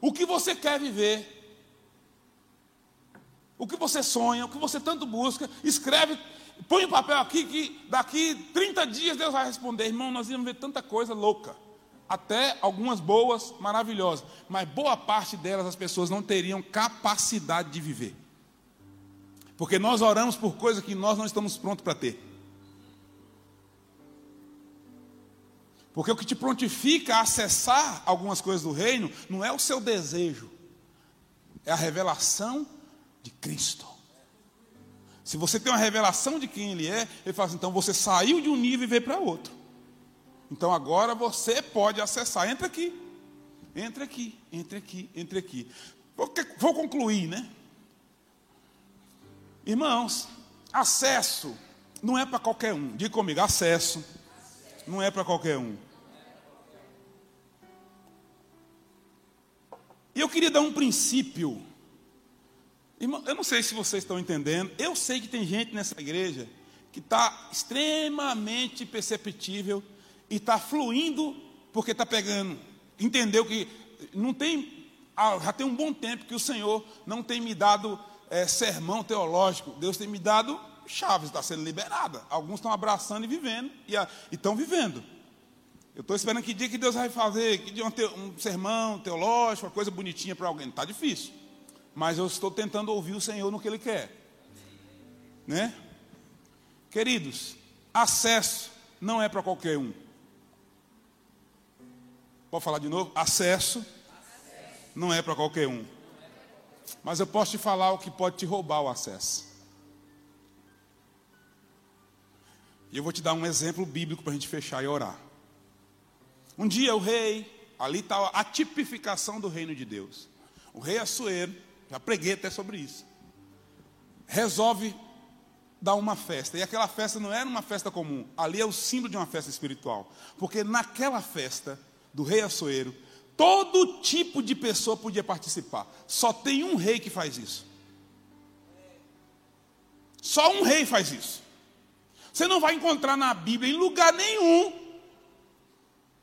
o que você quer viver o que você sonha, o que você tanto busca, escreve, põe o papel aqui que daqui 30 dias Deus vai responder. Irmão, nós íamos ver tanta coisa louca. Até algumas boas, maravilhosas. Mas boa parte delas as pessoas não teriam capacidade de viver. Porque nós oramos por coisas que nós não estamos prontos para ter. Porque o que te prontifica a acessar algumas coisas do reino não é o seu desejo, é a revelação de Cristo. Se você tem uma revelação de quem Ele é, Ele fala assim, então você saiu de um nível e veio para outro. Então agora você pode acessar. Entra aqui, entre aqui, entre aqui, entre aqui. Vou, vou concluir, né? Irmãos, acesso não é para qualquer um. Diga comigo, acesso não é para qualquer um. E eu queria dar um princípio. Irmão, eu não sei se vocês estão entendendo. Eu sei que tem gente nessa igreja que está extremamente perceptível e está fluindo porque está pegando. Entendeu que não tem. Ah, já tem um bom tempo que o Senhor não tem me dado é, sermão teológico. Deus tem me dado chaves, está sendo liberada. Alguns estão abraçando e vivendo, e estão vivendo. Eu estou esperando que dia que Deus vai fazer, que dia um, um sermão teológico, uma coisa bonitinha para alguém. Está difícil. Mas eu estou tentando ouvir o Senhor no que Ele quer. Né? Queridos, acesso não é para qualquer um. Pode falar de novo? Acesso não é para qualquer um. Mas eu posso te falar o que pode te roubar o acesso. E eu vou te dar um exemplo bíblico para a gente fechar e orar. Um dia o rei, ali está a tipificação do reino de Deus. O rei Assuero, já preguei até sobre isso, resolve dar uma festa. E aquela festa não era uma festa comum, ali é o símbolo de uma festa espiritual. Porque naquela festa do rei Assuero, todo tipo de pessoa podia participar. Só tem um rei que faz isso. Só um rei faz isso. Você não vai encontrar na Bíblia, em lugar nenhum,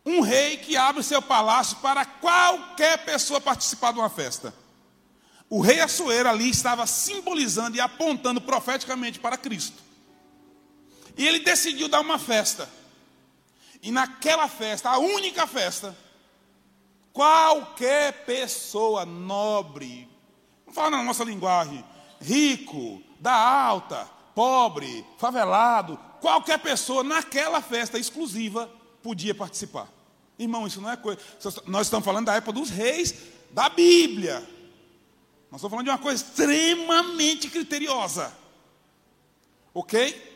um rei que abre seu palácio para qualquer pessoa participar de uma festa. O rei Assuero ali estava simbolizando e apontando profeticamente para Cristo. E ele decidiu dar uma festa. E naquela festa, a única festa, qualquer pessoa nobre, não fala na nossa linguagem, rico, da alta, pobre, favelado, qualquer pessoa naquela festa exclusiva podia participar. Irmão, isso não é coisa. Nós estamos falando da época dos reis da Bíblia. Nós estamos falando de uma coisa extremamente criteriosa. Ok?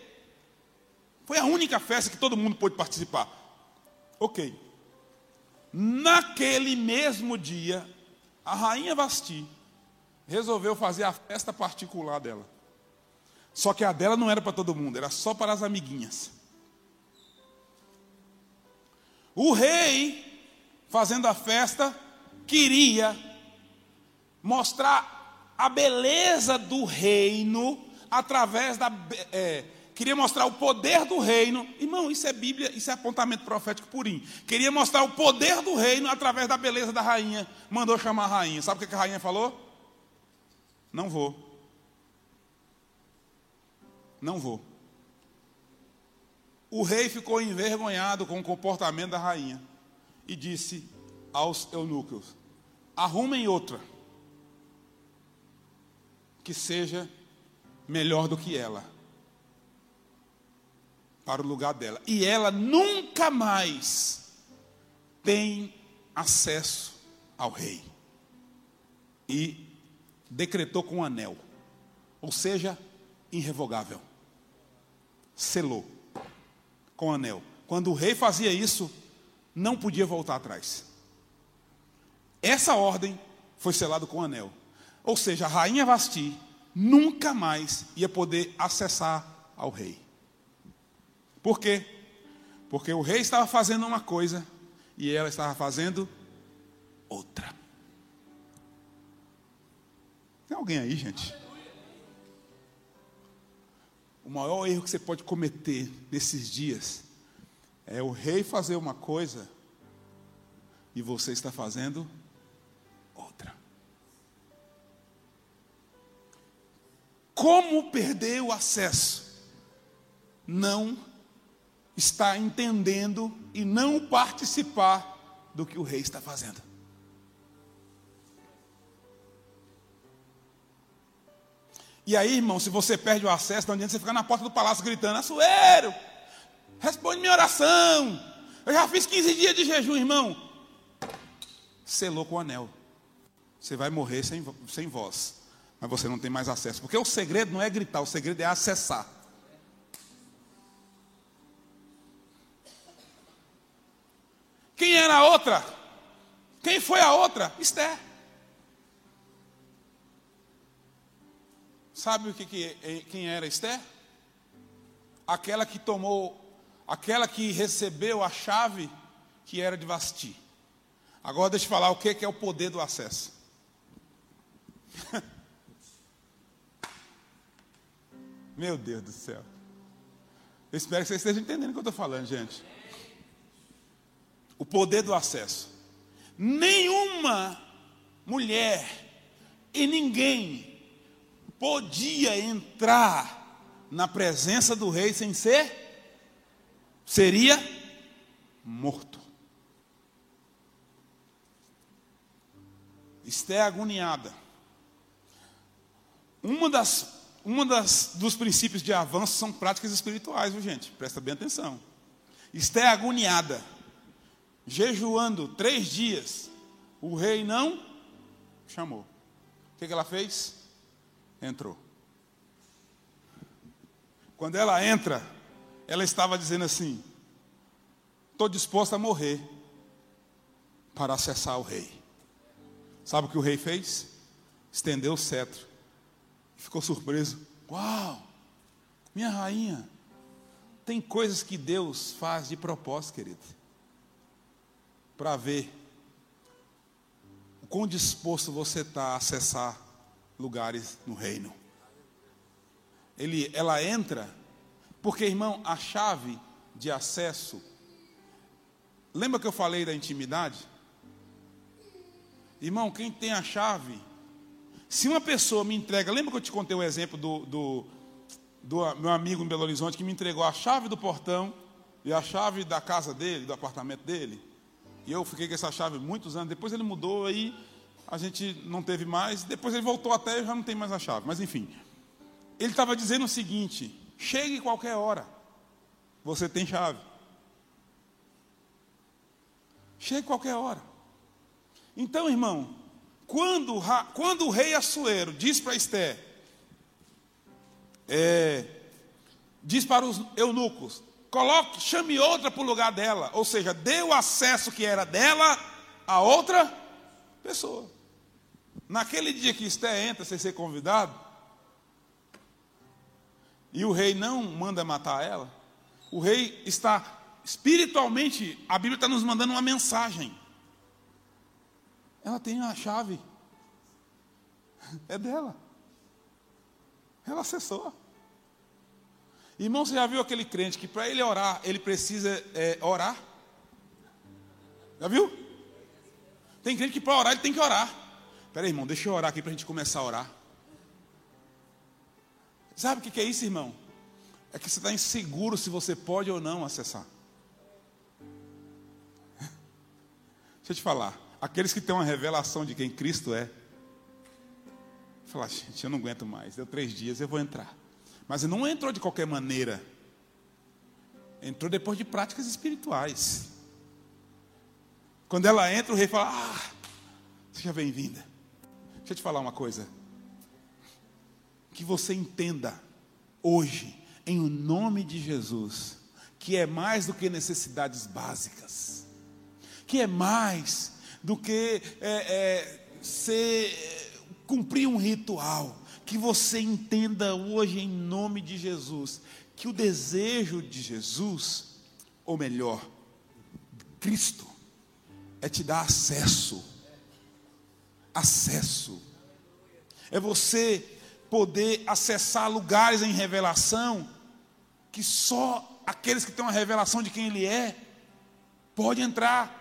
Foi a única festa que todo mundo pôde participar. Ok. Naquele mesmo dia, a rainha Vasti resolveu fazer a festa particular dela. Só que a dela não era para todo mundo, era só para as amiguinhas. O rei, fazendo a festa, queria mostrar a beleza do reino através da. É, queria mostrar o poder do reino. Irmão, isso é Bíblia, isso é apontamento profético purinho. Queria mostrar o poder do reino através da beleza da rainha. Mandou chamar a rainha. Sabe o que a rainha falou? Não vou. Não vou. O rei ficou envergonhado com o comportamento da rainha e disse aos eunucos: arrumem outra que seja melhor do que ela, para o lugar dela. E ela nunca mais tem acesso ao rei. E decretou com um anel, ou seja, irrevogável. Selou com um anel. Quando o rei fazia isso, não podia voltar atrás. Essa ordem foi selada com um anel. Ou seja, a rainha Vasti nunca mais ia poder acessar ao rei. Por quê? Porque o rei estava fazendo uma coisa e ela estava fazendo outra. Tem alguém aí, gente? O maior erro que você pode cometer nesses dias é o rei fazer uma coisa e você está fazendo Como perder o acesso? Não está entendendo e não participar do que o rei está fazendo. E aí, irmão, se você perde o acesso, não adianta você ficar na porta do palácio gritando: Açoeiro, responde minha oração. Eu já fiz 15 dias de jejum, irmão. Selou com o anel. Você vai morrer sem, sem voz mas você não tem mais acesso. Porque o segredo não é gritar, o segredo é acessar. Quem era a outra? Quem foi a outra? Esther. Sabe o que, que quem era Esther? Aquela que tomou, aquela que recebeu a chave que era de Vasti. Agora deixa eu falar o que, que é o poder do acesso. Meu Deus do céu. Eu espero que vocês estejam entendendo o que eu estou falando, gente. O poder do acesso. Nenhuma mulher e ninguém podia entrar na presença do rei sem ser, seria morto. Esté agoniada. Uma das das, dos princípios de avanço são práticas espirituais, viu gente? Presta bem atenção. Esté agoniada, jejuando três dias, o rei não chamou. O que, que ela fez? Entrou. Quando ela entra, ela estava dizendo assim: estou disposta a morrer para acessar o rei. Sabe o que o rei fez? Estendeu o cetro ficou surpreso. Uau! Minha rainha, tem coisas que Deus faz de propósito, querido, para ver o quão disposto você está a acessar lugares no reino. Ele, ela entra, porque, irmão, a chave de acesso. Lembra que eu falei da intimidade? Irmão, quem tem a chave se uma pessoa me entrega, lembra que eu te contei o exemplo do, do, do meu amigo em Belo Horizonte que me entregou a chave do portão e a chave da casa dele, do apartamento dele? E eu fiquei com essa chave muitos anos. Depois ele mudou, aí a gente não teve mais. Depois ele voltou até e já não tem mais a chave. Mas enfim, ele estava dizendo o seguinte: chegue qualquer hora, você tem chave. Chegue qualquer hora. Então, irmão, quando, quando o rei Assuero diz para Esté, é, diz para os eunucos, coloque, chame outra para o lugar dela, ou seja, dê o acesso que era dela a outra pessoa. Naquele dia que Esté entra sem ser convidado, e o rei não manda matar ela, o rei está espiritualmente, a Bíblia está nos mandando uma mensagem. Ela tem a chave. É dela. Ela acessou. Irmão, você já viu aquele crente que para ele orar, ele precisa é, orar? Já viu? Tem crente que para orar ele tem que orar. Espera irmão, deixa eu orar aqui para a gente começar a orar. Sabe o que é isso, irmão? É que você está inseguro se você pode ou não acessar. Deixa eu te falar. Aqueles que têm uma revelação de quem Cristo é. Falar, gente, eu não aguento mais. Deu três dias, eu vou entrar. Mas não entrou de qualquer maneira. Entrou depois de práticas espirituais. Quando ela entra, o rei fala: Ah, seja bem-vinda. Deixa eu te falar uma coisa. Que você entenda hoje, em o nome de Jesus, que é mais do que necessidades básicas, que é mais do que é, é, ser, cumprir um ritual. Que você entenda hoje, em nome de Jesus, que o desejo de Jesus, ou melhor, Cristo, é te dar acesso. Acesso. É você poder acessar lugares em revelação que só aqueles que têm uma revelação de quem Ele é pode entrar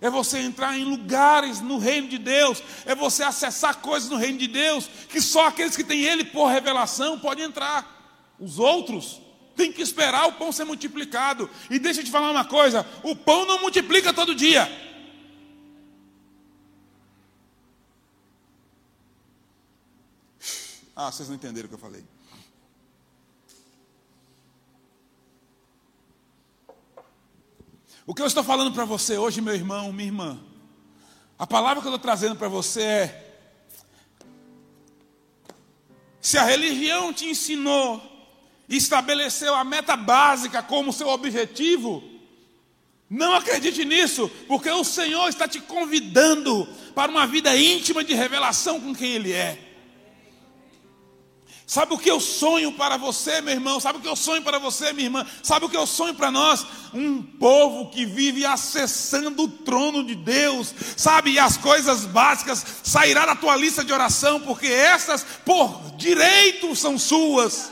é você entrar em lugares no reino de Deus, é você acessar coisas no reino de Deus, que só aqueles que têm Ele por revelação podem entrar. Os outros têm que esperar o pão ser multiplicado. E deixa eu te falar uma coisa: o pão não multiplica todo dia. Ah, vocês não entenderam o que eu falei. O que eu estou falando para você hoje, meu irmão, minha irmã, a palavra que eu estou trazendo para você é: se a religião te ensinou e estabeleceu a meta básica como seu objetivo, não acredite nisso, porque o Senhor está te convidando para uma vida íntima de revelação com quem Ele é. Sabe o que eu sonho para você, meu irmão? Sabe o que eu sonho para você, minha irmã? Sabe o que eu sonho para nós? Um povo que vive acessando o trono de Deus, sabe? E as coisas básicas sairá da tua lista de oração, porque essas, por direito, são suas.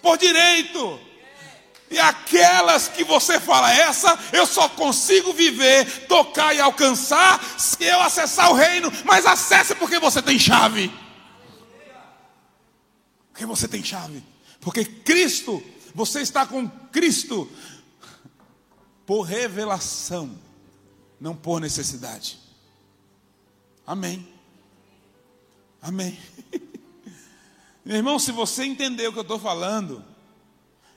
Por direito. E aquelas que você fala, essa eu só consigo viver, tocar e alcançar se eu acessar o reino, mas acesse porque você tem chave. Porque você tem chave. Porque Cristo, você está com Cristo por revelação, não por necessidade. Amém. Amém. Meu irmão, se você entender o que eu estou falando,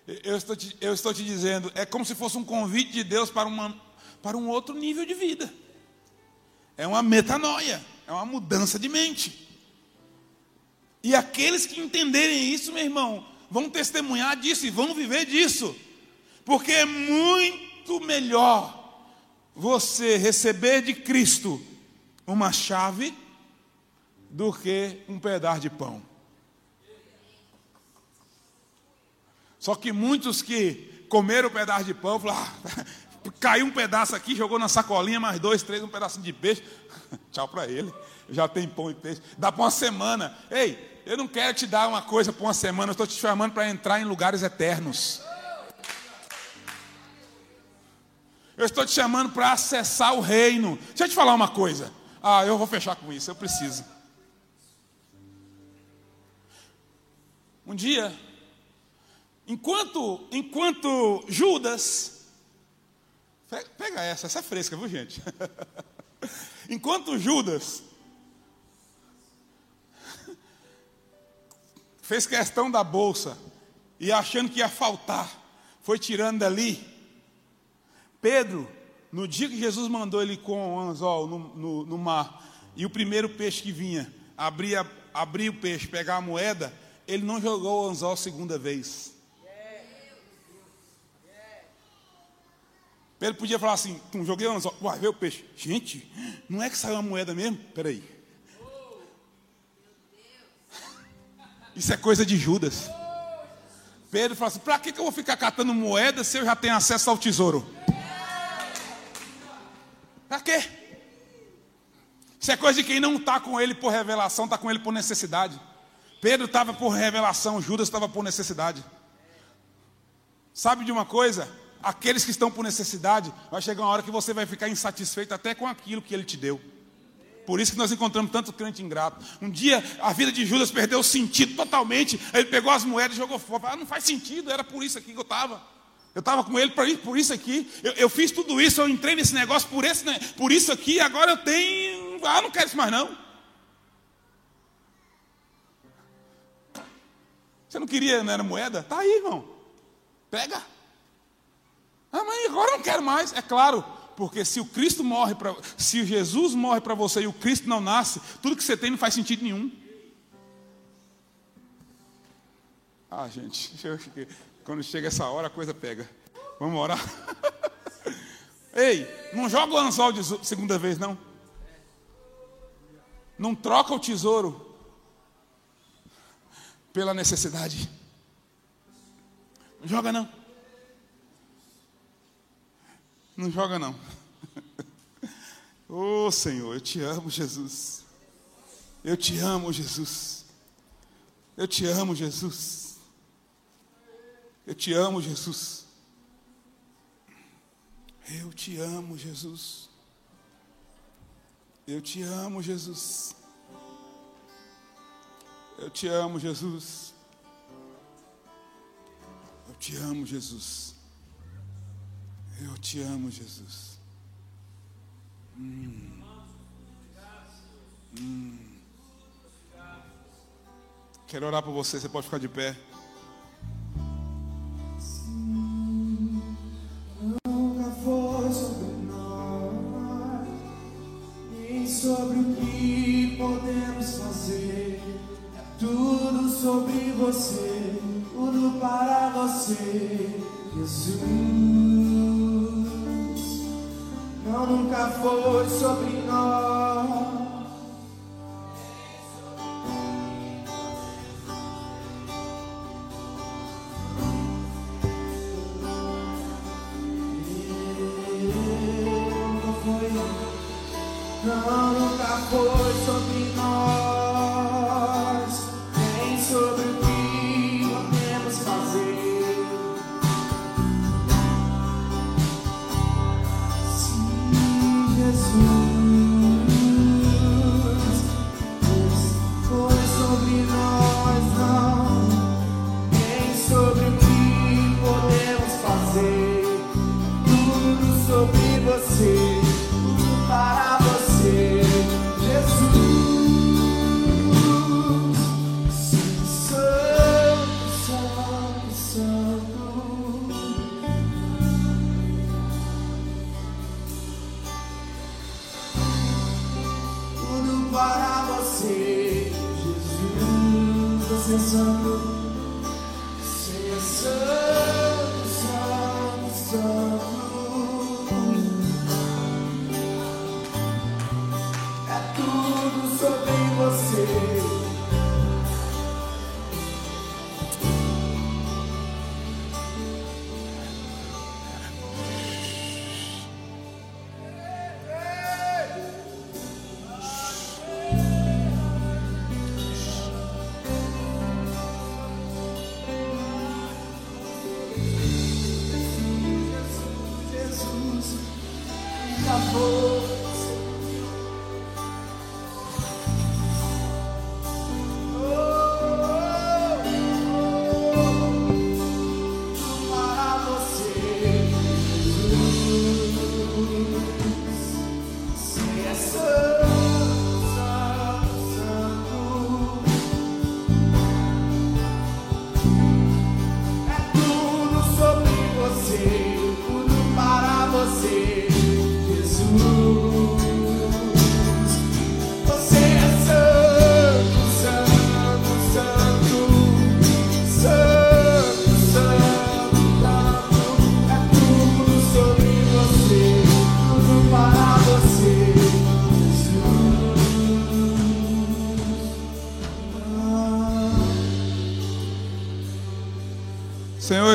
eu estou, te, eu estou te dizendo, é como se fosse um convite de Deus para, uma, para um outro nível de vida. É uma metanoia, é uma mudança de mente. E aqueles que entenderem isso, meu irmão, vão testemunhar disso e vão viver disso. Porque é muito melhor você receber de Cristo uma chave do que um pedaço de pão. Só que muitos que comeram o pedaço de pão, falaram, ah, caiu um pedaço aqui, jogou na sacolinha, mais dois, três, um pedacinho de peixe. Tchau para ele. Já tem pão e peixe. Dá para uma semana. Ei, eu não quero te dar uma coisa por uma semana, eu estou te chamando para entrar em lugares eternos. Eu estou te chamando para acessar o reino. Deixa eu te falar uma coisa. Ah, eu vou fechar com isso, eu preciso. Um dia, enquanto, enquanto Judas, pega essa, essa é fresca, viu gente? enquanto Judas fez questão da bolsa e achando que ia faltar, foi tirando dali. Pedro, no dia que Jesus mandou ele com o anzol no, no, no mar, e o primeiro peixe que vinha, abria, abria o peixe, pegar a moeda, ele não jogou o anzol segunda vez. Pedro podia falar assim, joguei o anzol, vai ver o peixe. Gente, não é que saiu a moeda mesmo? Peraí. Isso é coisa de Judas. Pedro fala assim: para que, eu vou ficar catando moeda se eu já tenho acesso ao tesouro? Para quê? Isso é coisa de quem não está com ele por revelação, está com ele por necessidade. Pedro estava por revelação, Judas estava por necessidade. Sabe de uma coisa? Aqueles que estão por necessidade, vai chegar uma hora que você vai ficar insatisfeito até com aquilo que ele te deu. Por isso que nós encontramos tanto crente ingrato. Um dia a vida de Judas perdeu o sentido totalmente. Ele pegou as moedas e jogou fora. Ah, não faz sentido, era por isso aqui que eu estava. Eu estava com ele por isso aqui. Eu, eu, fiz tudo isso, eu entrei nesse negócio por, esse, por isso aqui. Agora eu tenho. Ah, não quero isso mais não. Você não queria, não era moeda? Tá aí, irmão. Pega. Ah, mas agora eu não quero mais. É claro, porque se o Cristo morre para, se Jesus morre para você e o Cristo não nasce, tudo que você tem não faz sentido nenhum. Ah, gente, quando chega essa hora a coisa pega. Vamos orar. Ei, não joga o anzol de segunda vez não. Não troca o tesouro pela necessidade. Não joga não. Não joga não. oh Senhor, eu te amo, Jesus. Eu te amo, Jesus. Eu te amo, Jesus. Eu te amo, Jesus. Eu te amo, Jesus. Eu te amo, Jesus. Eu te amo, Jesus. Eu te amo, Jesus. Eu te amo, Jesus. Hum. Hum. Quero orar por você, você pode ficar de pé. Nunca foi sobre nós, nem sobre o que podemos fazer. É tudo sobre você, tudo para você, Jesus não nunca foi sobre nós.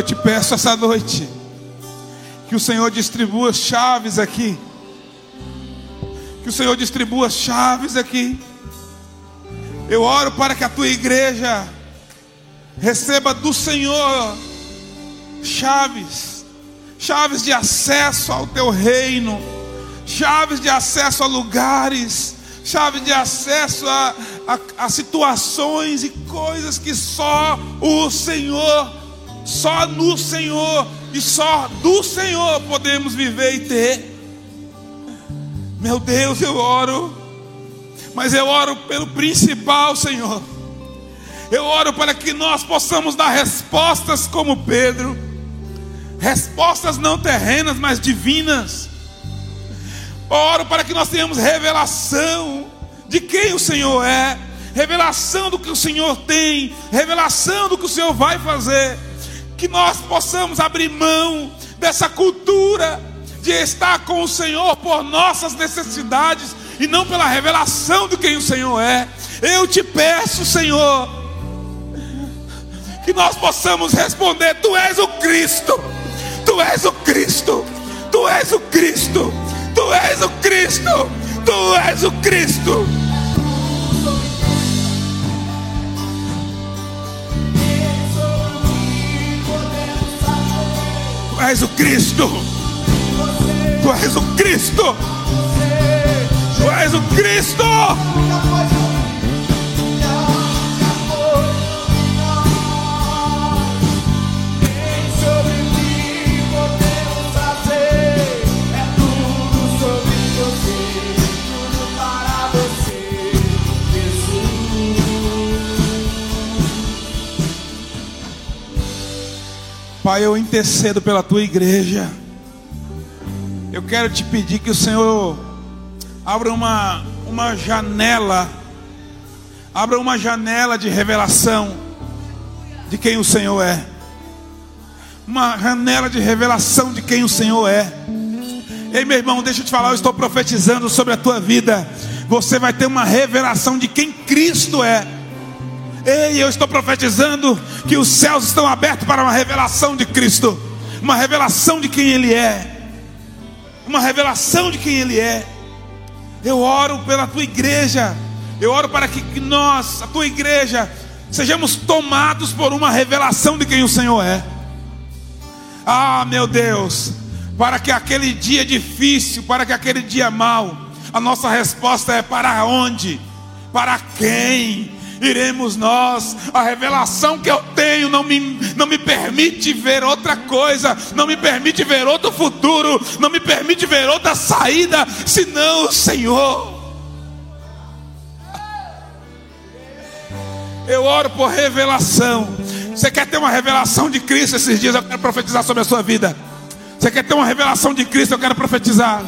Te peço essa noite que o Senhor distribua chaves aqui. Que o Senhor distribua chaves aqui. Eu oro para que a tua igreja receba do Senhor chaves, chaves de acesso ao teu reino, chaves de acesso a lugares, chaves de acesso a, a, a situações e coisas que só o Senhor, só no Senhor e só do Senhor podemos viver e ter. Meu Deus, eu oro, mas eu oro pelo principal, Senhor. Eu oro para que nós possamos dar respostas como Pedro, respostas não terrenas, mas divinas. Oro para que nós tenhamos revelação de quem o Senhor é, revelação do que o Senhor tem, revelação do que o Senhor vai fazer. Que nós possamos abrir mão dessa cultura de estar com o Senhor por nossas necessidades e não pela revelação de quem o Senhor é. Eu te peço, Senhor, que nós possamos responder: Tu és o Cristo, Tu és o Cristo, Tu és o Cristo, Tu és o Cristo, Tu és o Cristo. Tu és o Cristo, Tu és o Cristo, Tu és o Cristo. Pai, eu intercedo pela tua igreja. Eu quero te pedir que o Senhor abra uma, uma janela, abra uma janela de revelação de quem o Senhor é. Uma janela de revelação de quem o Senhor é. Ei, meu irmão, deixa eu te falar, eu estou profetizando sobre a tua vida. Você vai ter uma revelação de quem Cristo é. Ei, eu estou profetizando que os céus estão abertos para uma revelação de Cristo, uma revelação de quem Ele é, uma revelação de quem Ele é. Eu oro pela tua igreja. Eu oro para que nós, a tua igreja, sejamos tomados por uma revelação de quem o Senhor é. Ah, meu Deus, para que aquele dia difícil, para que aquele dia mau, a nossa resposta é para onde? Para quem? Iremos nós, a revelação que eu tenho não me, não me permite ver outra coisa, não me permite ver outro futuro, não me permite ver outra saída, senão o Senhor. Eu oro por revelação. Você quer ter uma revelação de Cristo esses dias? Eu quero profetizar sobre a sua vida. Você quer ter uma revelação de Cristo? Eu quero profetizar.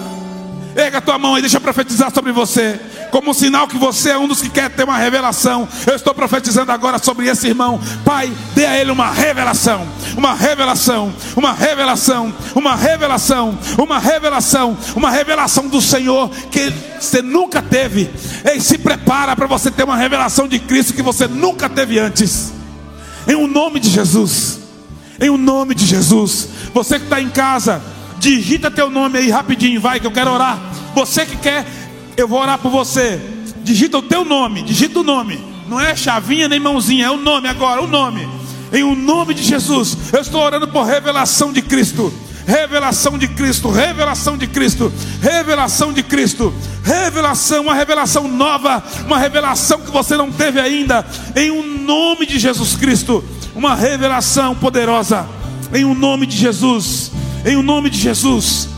Erga tua mão e deixa eu profetizar sobre você. Como um sinal que você é um dos que quer ter uma revelação. Eu estou profetizando agora sobre esse irmão. Pai, dê a ele uma revelação. Uma revelação. Uma revelação. Uma revelação. Uma revelação. Uma revelação do Senhor que você nunca teve. Ei, se prepara para você ter uma revelação de Cristo que você nunca teve antes. Em o um nome de Jesus. Em o um nome de Jesus. Você que está em casa, digita teu nome aí rapidinho, vai que eu quero orar. Você que quer, eu vou orar por você. Digita o teu nome, digita o nome. Não é chavinha nem mãozinha, é o nome agora, o nome. Em o nome de Jesus, eu estou orando por revelação de Cristo. Revelação de Cristo, revelação de Cristo, revelação de Cristo, revelação, uma revelação nova, uma revelação que você não teve ainda, em o nome de Jesus Cristo, uma revelação poderosa, em o nome de Jesus, em nome de Jesus,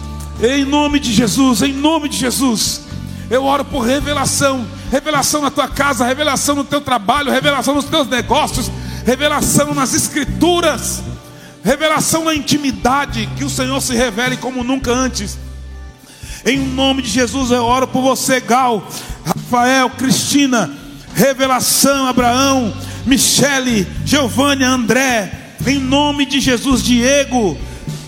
em nome de Jesus, em nome de Jesus. Eu oro por revelação, revelação na tua casa, revelação no teu trabalho, revelação nos teus negócios, revelação nas escrituras, revelação na intimidade, que o Senhor se revele como nunca antes. Em nome de Jesus eu oro por você, Gal, Rafael, Cristina, revelação, Abraão, Michele, Giovânia, André, em nome de Jesus, Diego,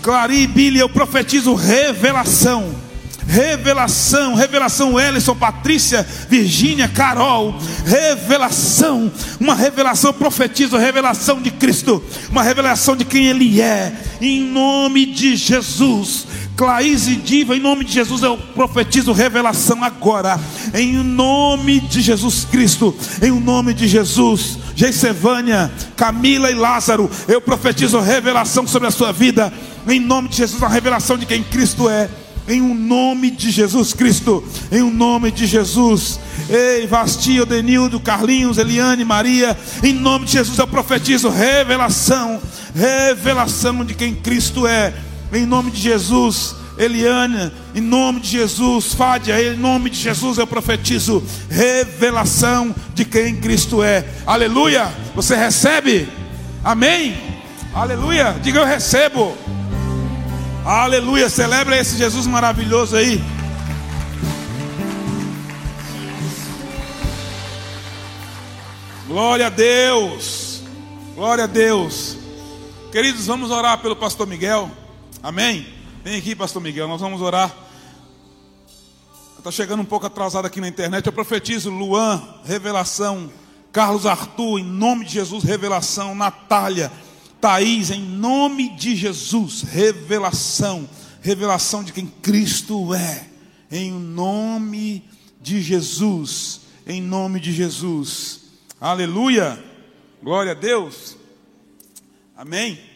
Clari, Billy, eu profetizo revelação. Revelação, revelação, Ellison, Patrícia, Virgínia, Carol, revelação, uma revelação, eu profetizo, revelação de Cristo, uma revelação de quem Ele é, em nome de Jesus. Claís e Diva, em nome de Jesus, eu profetizo revelação agora, em nome de Jesus Cristo, em nome de Jesus. Geisevânia, Camila e Lázaro, eu profetizo revelação sobre a sua vida, em nome de Jesus, a revelação de quem Cristo é em um nome de Jesus Cristo, em um nome de Jesus. Ei, Vastia, Denildo, Carlinhos, Eliane, Maria, em nome de Jesus eu profetizo revelação, revelação de quem Cristo é, em nome de Jesus. Eliane, em nome de Jesus, Fádia, em nome de Jesus eu profetizo revelação de quem Cristo é. Aleluia! Você recebe? Amém? Aleluia! Diga eu recebo. Aleluia, celebra esse Jesus maravilhoso aí. Glória a Deus. Glória a Deus. Queridos, vamos orar pelo pastor Miguel. Amém? Vem aqui, pastor Miguel, nós vamos orar. Está chegando um pouco atrasado aqui na internet. Eu profetizo Luan, revelação. Carlos Arthur, em nome de Jesus, revelação. Natália, Thaís, em nome de Jesus, revelação, revelação de quem Cristo é, em nome de Jesus, em nome de Jesus, aleluia, glória a Deus, amém.